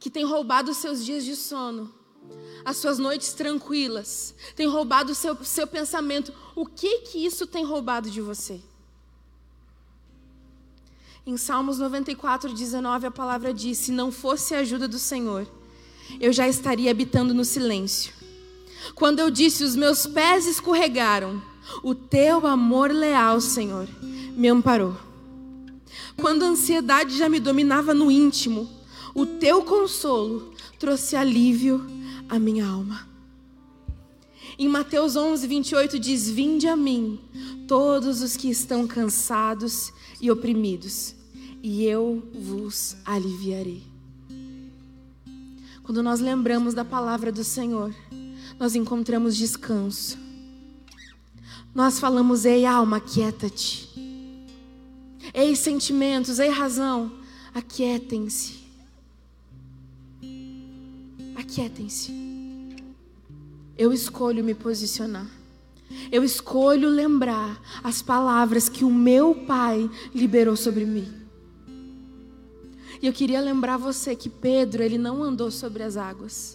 que tem roubado os seus dias de sono, as suas noites tranquilas, tem roubado o seu, seu pensamento. O que que isso tem roubado de você? Em Salmos 94, 19, a palavra diz: Se não fosse a ajuda do Senhor, eu já estaria habitando no silêncio. Quando eu disse: Os meus pés escorregaram, o teu amor leal, Senhor, me amparou. Quando a ansiedade já me dominava no íntimo, o teu consolo trouxe alívio a minha alma. Em Mateus 11, 28 diz: Vinde a mim, todos os que estão cansados e oprimidos, e eu vos aliviarei. Quando nós lembramos da palavra do Senhor, nós encontramos descanso. Nós falamos: Ei, alma, aquieta-te. Ei, sentimentos, ei, razão, aquietem-se. Aquietem-se. Eu escolho me posicionar. Eu escolho lembrar as palavras que o meu Pai liberou sobre mim. E eu queria lembrar você que Pedro, ele não andou sobre as águas.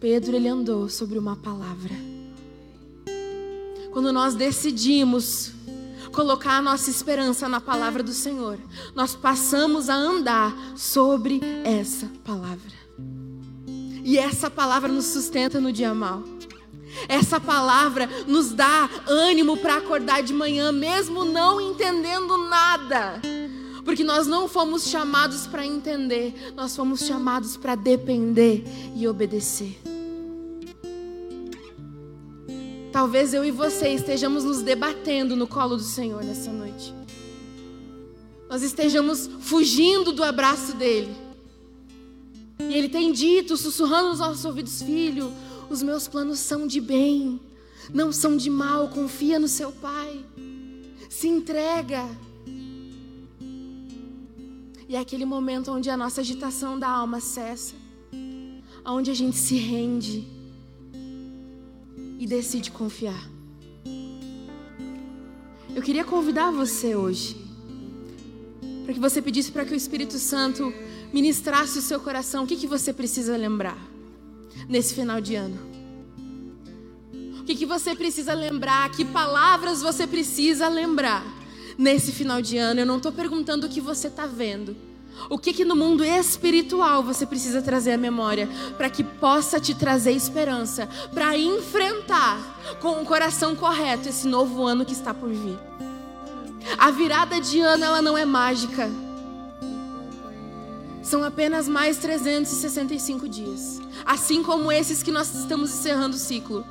Pedro, ele andou sobre uma palavra. Quando nós decidimos colocar a nossa esperança na palavra do Senhor, nós passamos a andar sobre essa palavra. E essa palavra nos sustenta no dia mal. Essa palavra nos dá ânimo para acordar de manhã, mesmo não entendendo nada. Porque nós não fomos chamados para entender, nós fomos chamados para depender e obedecer. Talvez eu e você estejamos nos debatendo no colo do Senhor nessa noite. Nós estejamos fugindo do abraço dele. E ele tem dito, sussurrando nos nossos ouvidos, filho, os meus planos são de bem, não são de mal. Confia no seu Pai. Se entrega. E é aquele momento onde a nossa agitação da alma cessa, onde a gente se rende e decide confiar. Eu queria convidar você hoje para que você pedisse para que o Espírito Santo ministrasse o seu coração. O que, que você precisa lembrar? nesse final de ano? O que, que você precisa lembrar? Que palavras você precisa lembrar nesse final de ano? Eu não estou perguntando o que você está vendo. O que, que no mundo espiritual você precisa trazer à memória para que possa te trazer esperança, para enfrentar com o coração correto esse novo ano que está por vir? A virada de ano ela não é mágica. São apenas mais 365 dias assim como esses que nós estamos encerrando o ciclo.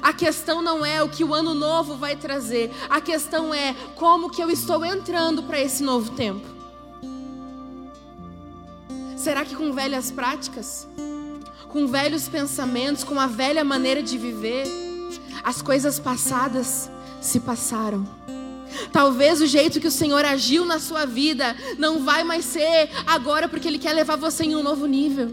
A questão não é o que o ano novo vai trazer, a questão é como que eu estou entrando para esse novo tempo. Será que com velhas práticas? Com velhos pensamentos, com a velha maneira de viver? As coisas passadas se passaram. Talvez o jeito que o Senhor agiu na sua vida não vai mais ser agora porque Ele quer levar você em um novo nível.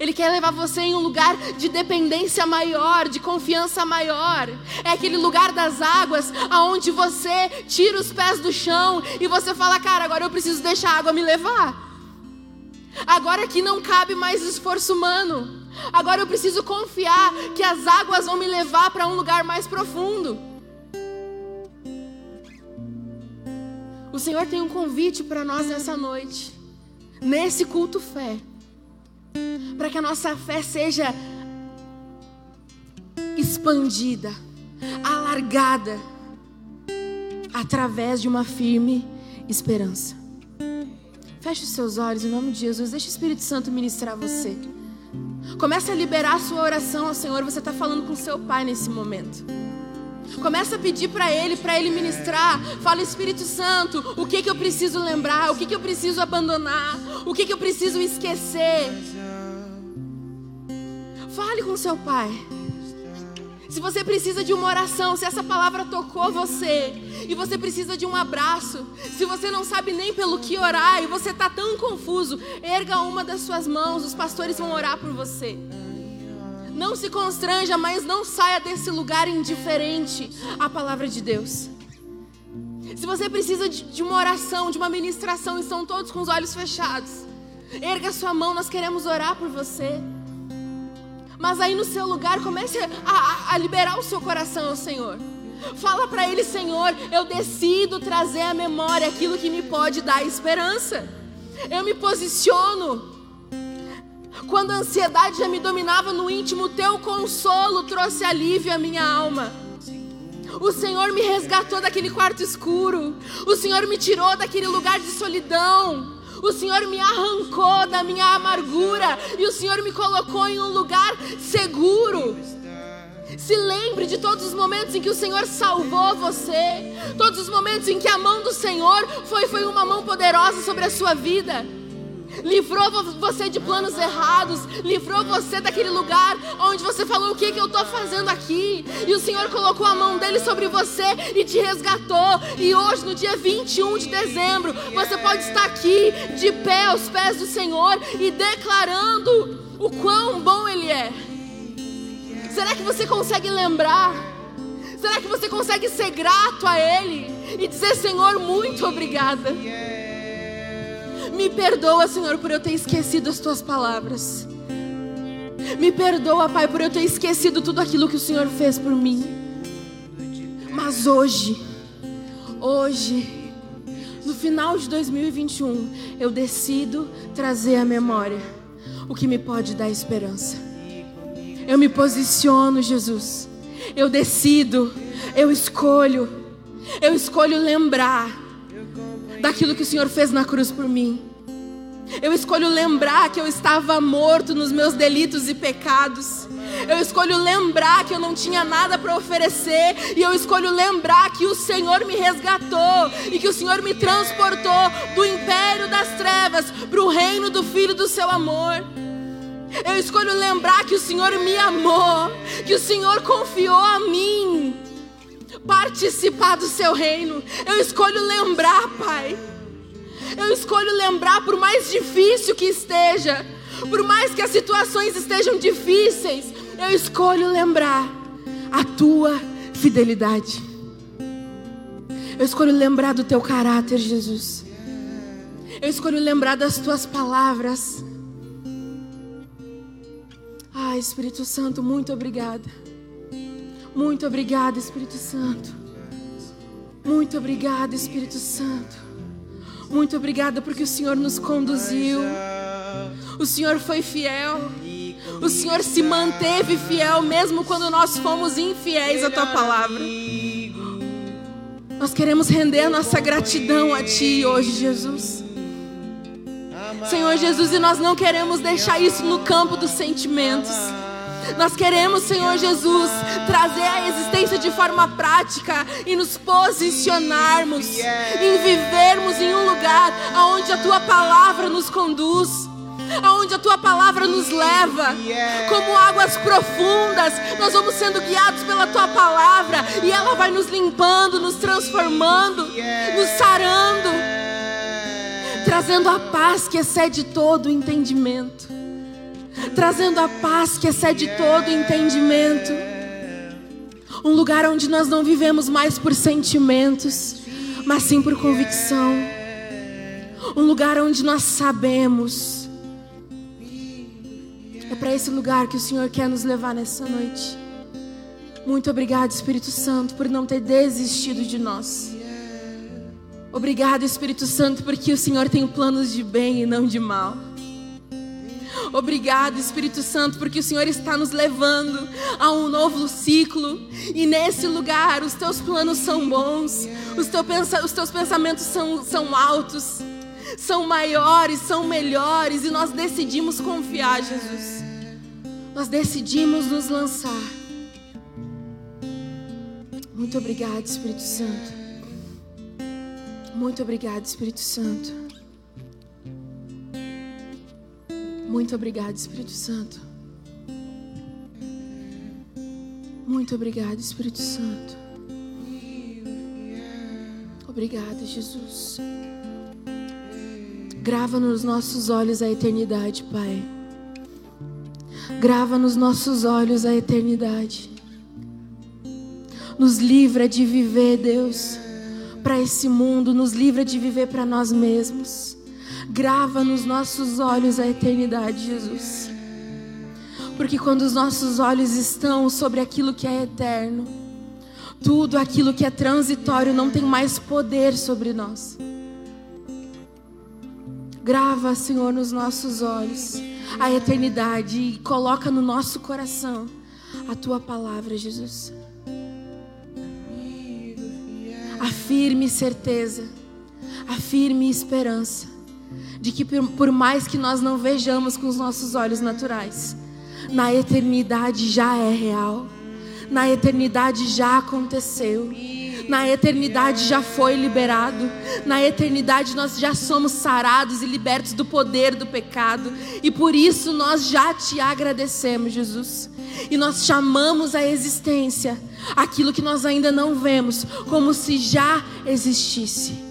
Ele quer levar você em um lugar de dependência maior, de confiança maior. É aquele lugar das águas aonde você tira os pés do chão e você fala: "Cara, agora eu preciso deixar a água me levar". Agora que não cabe mais esforço humano. Agora eu preciso confiar que as águas vão me levar para um lugar mais profundo. O Senhor tem um convite para nós nessa noite, nesse culto fé, para que a nossa fé seja expandida, alargada, através de uma firme esperança. Feche os seus olhos em nome de Jesus. Deixe o Espírito Santo ministrar você. Comece a liberar a sua oração ao Senhor. Você está falando com seu Pai nesse momento. Começa a pedir para Ele, para Ele ministrar. Fala, Espírito Santo, o que, que eu preciso lembrar? O que, que eu preciso abandonar? O que, que eu preciso esquecer? Fale com seu Pai. Se você precisa de uma oração, se essa palavra tocou você e você precisa de um abraço, se você não sabe nem pelo que orar e você está tão confuso, erga uma das suas mãos, os pastores vão orar por você. Não se constranja, mas não saia desse lugar indiferente à palavra de Deus. Se você precisa de, uma oração, de uma ministração, estão todos com os olhos fechados. Erga sua mão, nós queremos orar por você. Mas aí no seu lugar, comece a, a, a liberar o seu coração ao Senhor. Fala para Ele, Senhor, eu decido trazer à memória aquilo que me pode dar esperança. Eu me posiciono. Quando a ansiedade já me dominava no íntimo, teu consolo trouxe alívio à minha alma. O Senhor me resgatou daquele quarto escuro. O Senhor me tirou daquele lugar de solidão. O Senhor me arrancou da minha amargura e o Senhor me colocou em um lugar seguro. Se lembre de todos os momentos em que o Senhor salvou você, todos os momentos em que a mão do Senhor foi, foi uma mão poderosa sobre a sua vida livrou você de planos errados, livrou você daquele lugar onde você falou: O que, que eu estou fazendo aqui? E o Senhor colocou a mão dele sobre você e te resgatou. E hoje, no dia 21 de dezembro, você pode estar aqui de pé aos pés do Senhor e declarando o quão bom Ele é. Será que você consegue lembrar? Será que você consegue ser grato a Ele e dizer: Senhor, muito obrigada? Me perdoa, Senhor, por eu ter esquecido as tuas palavras. Me perdoa, Pai, por eu ter esquecido tudo aquilo que o Senhor fez por mim. Mas hoje, hoje, no final de 2021, eu decido trazer à memória o que me pode dar esperança. Eu me posiciono, Jesus. Eu decido, eu escolho, eu escolho lembrar daquilo que o Senhor fez na cruz por mim. Eu escolho lembrar que eu estava morto nos meus delitos e pecados. Eu escolho lembrar que eu não tinha nada para oferecer. E eu escolho lembrar que o Senhor me resgatou. E que o Senhor me transportou do império das trevas para o reino do Filho do seu amor. Eu escolho lembrar que o Senhor me amou. Que o Senhor confiou a mim participar do seu reino. Eu escolho lembrar, Pai. Eu escolho lembrar, por mais difícil que esteja, por mais que as situações estejam difíceis, eu escolho lembrar a tua fidelidade. Eu escolho lembrar do teu caráter, Jesus. Eu escolho lembrar das tuas palavras. Ah, Espírito Santo, muito obrigada. Muito obrigada, Espírito Santo. Muito obrigada, Espírito Santo. Muito obrigada porque o Senhor nos conduziu. O Senhor foi fiel. O Senhor se manteve fiel mesmo quando nós fomos infiéis à tua palavra. Nós queremos render nossa gratidão a ti hoje, Jesus. Senhor Jesus, e nós não queremos deixar isso no campo dos sentimentos. Nós queremos, Senhor Jesus, trazer a existência de forma prática e nos posicionarmos em vivermos em um lugar onde a tua palavra nos conduz aonde a tua palavra nos leva, como águas profundas, nós vamos sendo guiados pela tua palavra e ela vai nos limpando, nos transformando, nos sarando, trazendo a paz que excede todo o entendimento, trazendo a paz que excede todo entendimento. Um lugar onde nós não vivemos mais por sentimentos, mas sim por convicção. Um lugar onde nós sabemos é para esse lugar que o Senhor quer nos levar nessa noite. Muito obrigado, Espírito Santo, por não ter desistido de nós. Obrigado, Espírito Santo, porque o Senhor tem planos de bem e não de mal. Obrigado, Espírito Santo, porque o Senhor está nos levando a um novo ciclo. E nesse lugar, os teus planos são bons, os, teu pensa, os teus pensamentos são, são altos, são maiores, são melhores. E nós decidimos confiar, Jesus nós decidimos nos lançar. Muito obrigado, Espírito Santo. Muito obrigado, Espírito Santo. Muito obrigado, Espírito Santo. Muito obrigado, Espírito Santo. Obrigado, Jesus. Grava nos nossos olhos a eternidade, Pai. Grava nos nossos olhos a eternidade. Nos livra de viver, Deus, para esse mundo, nos livra de viver para nós mesmos. Grava nos nossos olhos a eternidade, Jesus. Porque quando os nossos olhos estão sobre aquilo que é eterno, tudo aquilo que é transitório não tem mais poder sobre nós. Grava, Senhor, nos nossos olhos a eternidade e coloca no nosso coração a tua palavra, Jesus. A firme certeza, a firme esperança de que por mais que nós não vejamos com os nossos olhos naturais, na eternidade já é real, na eternidade já aconteceu na eternidade já foi liberado. Na eternidade nós já somos sarados e libertos do poder do pecado. E por isso nós já te agradecemos, Jesus. E nós chamamos a existência aquilo que nós ainda não vemos, como se já existisse.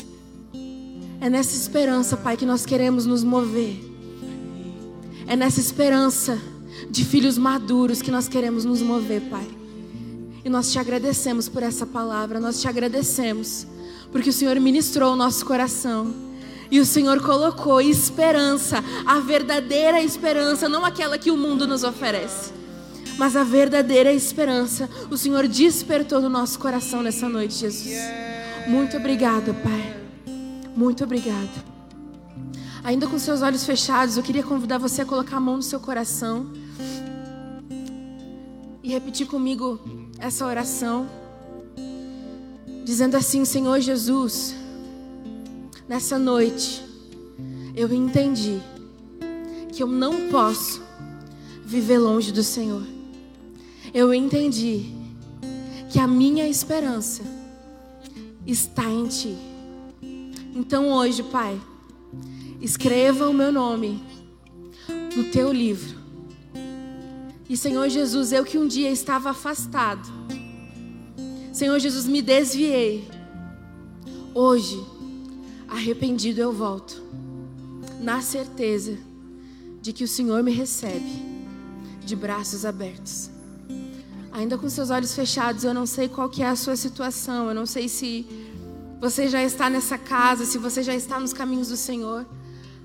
É nessa esperança, Pai, que nós queremos nos mover. É nessa esperança de filhos maduros que nós queremos nos mover, Pai. E nós te agradecemos por essa palavra, nós te agradecemos, porque o Senhor ministrou o nosso coração. E o Senhor colocou esperança, a verdadeira esperança, não aquela que o mundo nos oferece, mas a verdadeira esperança. O Senhor despertou no nosso coração nessa noite, Jesus. Muito obrigada, Pai. Muito obrigada. Ainda com seus olhos fechados, eu queria convidar você a colocar a mão no seu coração e repetir comigo essa oração, dizendo assim: Senhor Jesus, nessa noite eu entendi que eu não posso viver longe do Senhor. Eu entendi que a minha esperança está em Ti. Então hoje, Pai, escreva o meu nome no Teu livro e Senhor Jesus, eu que um dia estava afastado, Senhor Jesus, me desviei. Hoje, arrependido eu volto, na certeza de que o Senhor me recebe de braços abertos. Ainda com seus olhos fechados, eu não sei qual que é a sua situação, eu não sei se você já está nessa casa, se você já está nos caminhos do Senhor,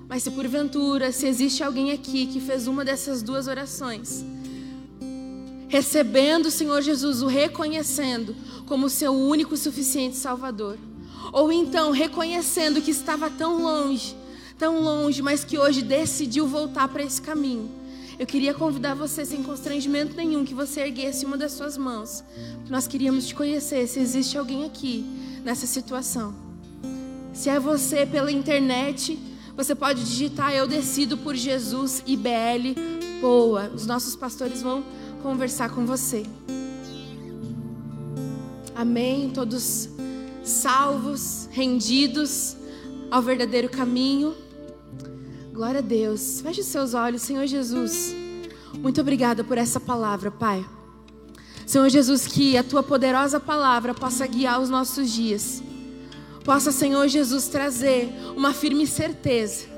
mas se porventura, se existe alguém aqui que fez uma dessas duas orações, recebendo o Senhor Jesus, o reconhecendo como seu único e suficiente Salvador. Ou então reconhecendo que estava tão longe, tão longe, mas que hoje decidiu voltar para esse caminho. Eu queria convidar você, sem constrangimento nenhum, que você erguesse uma das suas mãos. Nós queríamos te conhecer, se existe alguém aqui nessa situação. Se é você pela internet, você pode digitar Eu Decido por Jesus IBL Boa. Os nossos pastores vão conversar com você. Amém. Todos salvos, rendidos ao verdadeiro caminho. Glória a Deus. Feche os seus olhos, Senhor Jesus. Muito obrigada por essa palavra, Pai. Senhor Jesus, que a tua poderosa palavra possa guiar os nossos dias. Possa, Senhor Jesus, trazer uma firme certeza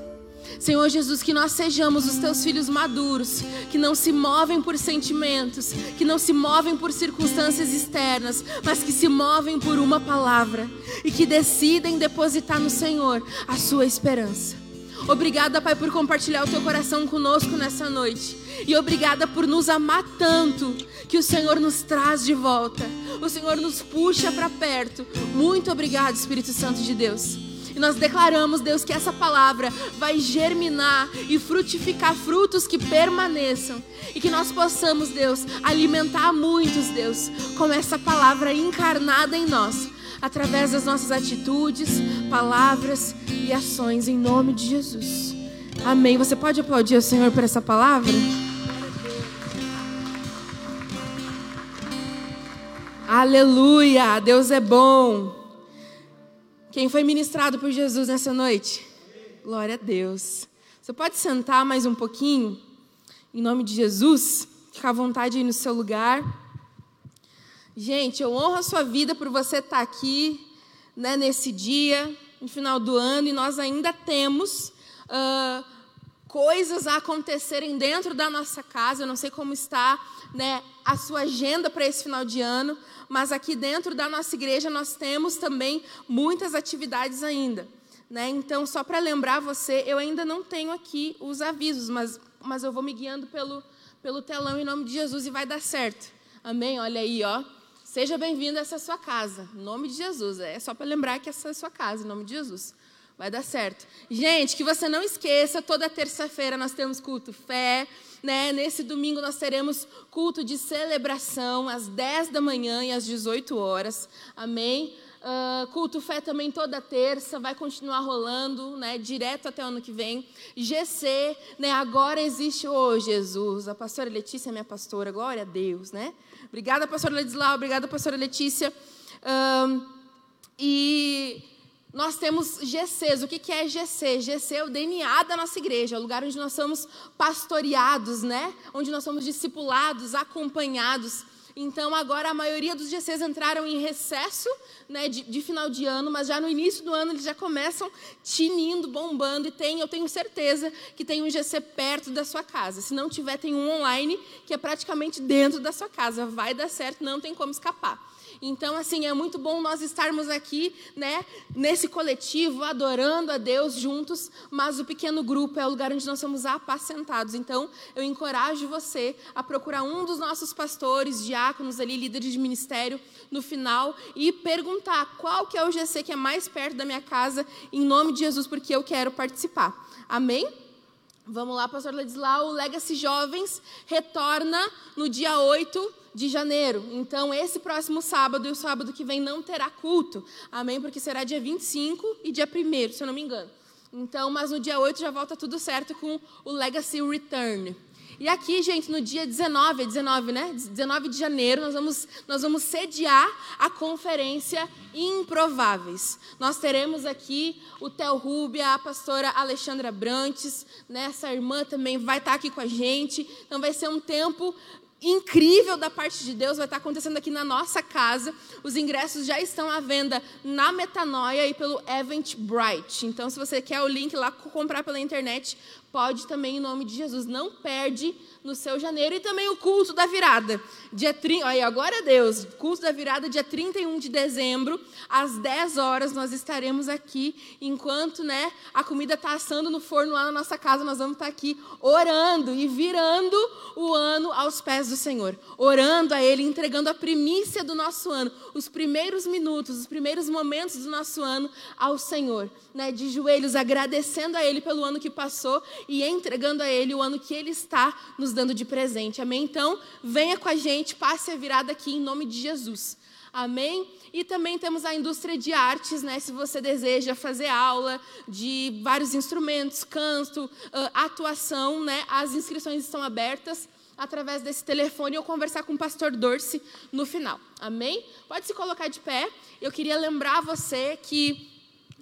Senhor Jesus, que nós sejamos os teus filhos maduros, que não se movem por sentimentos, que não se movem por circunstâncias externas, mas que se movem por uma palavra e que decidem depositar no Senhor a sua esperança. Obrigada, Pai, por compartilhar o teu coração conosco nessa noite. E obrigada por nos amar tanto que o Senhor nos traz de volta. O Senhor nos puxa para perto. Muito obrigado, Espírito Santo de Deus. E nós declaramos, Deus, que essa palavra vai germinar e frutificar frutos que permaneçam. E que nós possamos, Deus, alimentar muitos, Deus, com essa palavra encarnada em nós, através das nossas atitudes, palavras e ações, em nome de Jesus. Amém. Você pode aplaudir o Senhor por essa palavra? Aleluia! Deus é bom. Quem foi ministrado por Jesus nessa noite? Glória a Deus. Você pode sentar mais um pouquinho? Em nome de Jesus. Fica à vontade aí no seu lugar. Gente, eu honro a sua vida por você estar aqui né, nesse dia, no final do ano, e nós ainda temos uh, coisas a acontecerem dentro da nossa casa. Eu não sei como está né, a sua agenda para esse final de ano, mas aqui dentro da nossa igreja nós temos também muitas atividades ainda. Né? Então, só para lembrar você, eu ainda não tenho aqui os avisos, mas, mas eu vou me guiando pelo, pelo telão em nome de Jesus e vai dar certo. Amém? Olha aí, ó. Seja bem-vindo a essa sua casa, em nome de Jesus. É só para lembrar que essa é a sua casa, em nome de Jesus. Vai dar certo. Gente, que você não esqueça, toda terça-feira nós temos culto fé. Né? Nesse domingo nós teremos culto de celebração às 10 da manhã e às 18 horas. Amém? Uh, culto fé também toda terça, vai continuar rolando, né, direto até o ano que vem. GC, né, agora existe, ô oh, Jesus, a pastora Letícia é minha pastora, glória a Deus, né? Obrigada, pastora Ledislau, obrigada, pastora Letícia. Uh, e nós temos GCs. O que é GC? GC é o DNA da nossa igreja, é o lugar onde nós somos pastoreados, né? Onde nós somos discipulados, acompanhados. Então, agora a maioria dos GCs entraram em recesso né, de, de, final de ano, mas já no início do ano eles já começam tinindo, bombando. E tem, eu tenho certeza que tem um GC perto da sua casa. Se não tiver, tem um online que é praticamente dentro da sua casa. Vai dar certo, não tem como escapar. Então, assim, é muito bom nós estarmos aqui, né, nesse coletivo, adorando a Deus juntos, mas o pequeno grupo é o lugar onde nós somos apacentados. Então, eu encorajo você a procurar um dos nossos pastores, diáconos ali, líderes de ministério, no final, e perguntar qual que é o GC que é mais perto da minha casa, em nome de Jesus, porque eu quero participar. Amém? Vamos lá, pastor Ladislau. O Legacy Jovens retorna no dia 8 de janeiro. Então, esse próximo sábado e o sábado que vem não terá culto. Amém? Porque será dia 25 e dia 1, se eu não me engano. Então, mas no dia 8 já volta tudo certo com o Legacy Return. E aqui, gente, no dia 19, é 19, né? 19 de janeiro, nós vamos, nós vamos sediar a conferência Improváveis. Nós teremos aqui o Theo Rubia, a pastora Alexandra Brantes, né? essa irmã também vai estar aqui com a gente. Então vai ser um tempo incrível da parte de Deus vai estar acontecendo aqui na nossa casa. Os ingressos já estão à venda na Metanoia e pelo Eventbrite. Então, se você quer o link lá comprar pela internet, pode também em nome de Jesus. Não perde no seu janeiro e também o culto da virada. Dia 30, aí agora é Deus, culto da virada dia 31 de dezembro, às 10 horas nós estaremos aqui enquanto, né, a comida está assando no forno lá na nossa casa, nós vamos estar tá aqui orando e virando o ano aos pés do Senhor, orando a ele, entregando a primícia do nosso ano, os primeiros minutos, os primeiros momentos do nosso ano ao Senhor, né, de joelhos agradecendo a ele pelo ano que passou e entregando a ele o ano que ele está nos dando de presente. Amém? Então, venha com a gente, passe a virada aqui em nome de Jesus. Amém? E também temos a indústria de artes, né? Se você deseja fazer aula de vários instrumentos, canto, atuação, né? As inscrições estão abertas através desse telefone ou conversar com o pastor Dorce no final. Amém? Pode se colocar de pé. Eu queria lembrar você que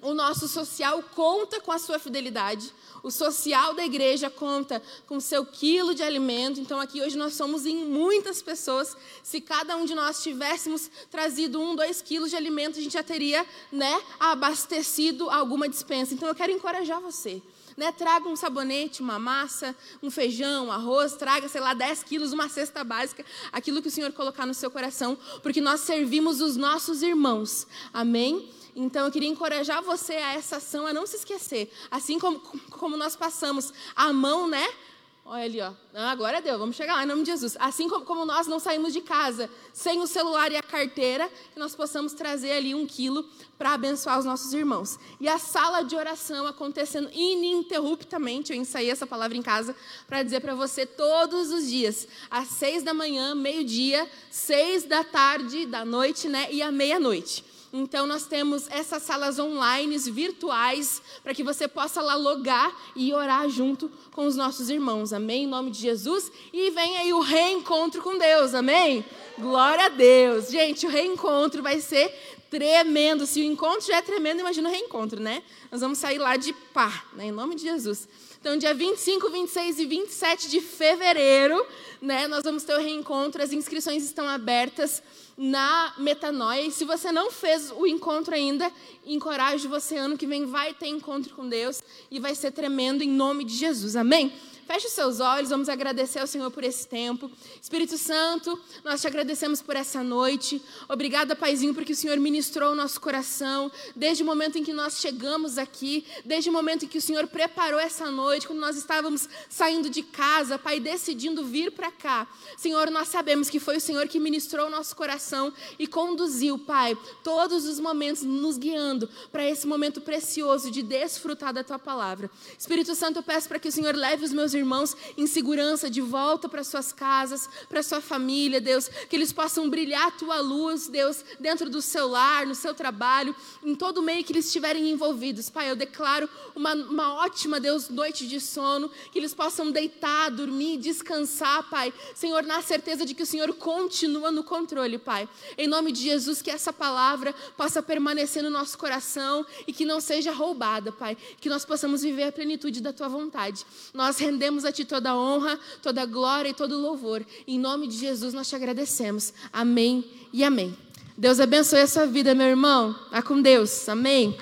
o nosso social conta com a sua fidelidade. O social da igreja conta com seu quilo de alimento. Então, aqui hoje nós somos em muitas pessoas. Se cada um de nós tivéssemos trazido um, dois quilos de alimento, a gente já teria né, abastecido alguma dispensa. Então, eu quero encorajar você. Né, traga um sabonete, uma massa, um feijão, um arroz, traga, sei lá, 10 quilos, uma cesta básica, aquilo que o Senhor colocar no seu coração, porque nós servimos os nossos irmãos. Amém? Então eu queria encorajar você a essa ação, a não se esquecer. Assim como, como nós passamos a mão, né? Olha ali, ó. Agora deu, vamos chegar lá em nome de Jesus. Assim como, como, nós não saímos de casa sem o celular e a carteira, que nós possamos trazer ali um quilo para abençoar os nossos irmãos. E a sala de oração acontecendo ininterruptamente. Eu ensaiei essa palavra em casa para dizer para você todos os dias, às seis da manhã, meio-dia, seis da tarde, da noite, né? E à meia-noite. Então, nós temos essas salas online, virtuais, para que você possa lá logar e orar junto com os nossos irmãos. Amém? Em nome de Jesus. E vem aí o reencontro com Deus. Amém? Glória a Deus. Gente, o reencontro vai ser tremendo. Se o encontro já é tremendo, imagina o reencontro, né? Nós vamos sair lá de pá, né? em nome de Jesus. Então, dia 25, 26 e 27 de fevereiro, né, nós vamos ter o reencontro. As inscrições estão abertas na Metanoia. E se você não fez o encontro ainda, encorajo você, ano que vem vai ter encontro com Deus e vai ser tremendo em nome de Jesus. Amém? Feche os seus olhos, vamos agradecer ao Senhor por esse tempo. Espírito Santo, nós te agradecemos por essa noite. Obrigada, Paizinho, porque o Senhor ministrou o nosso coração desde o momento em que nós chegamos aqui, desde o momento em que o Senhor preparou essa noite, quando nós estávamos saindo de casa, Pai, decidindo vir para cá. Senhor, nós sabemos que foi o Senhor que ministrou o nosso coração e conduziu, Pai, todos os momentos nos guiando para esse momento precioso de desfrutar da tua palavra. Espírito Santo, eu peço para que o Senhor leve os meus meus irmãos em segurança de volta para suas casas, para sua família, Deus, que eles possam brilhar a tua luz, Deus, dentro do seu lar, no seu trabalho, em todo o meio que eles estiverem envolvidos. Pai, eu declaro uma, uma ótima, Deus, noite de sono, que eles possam deitar, dormir, descansar, Pai. Senhor, na certeza de que o Senhor continua no controle, Pai. Em nome de Jesus, que essa palavra possa permanecer no nosso coração e que não seja roubada, Pai. Que nós possamos viver a plenitude da tua vontade. Nós rendemos rendemos a Ti toda honra, toda glória e todo louvor. Em nome de Jesus nós te agradecemos. Amém e amém. Deus abençoe a sua vida, meu irmão. Vá com Deus. Amém.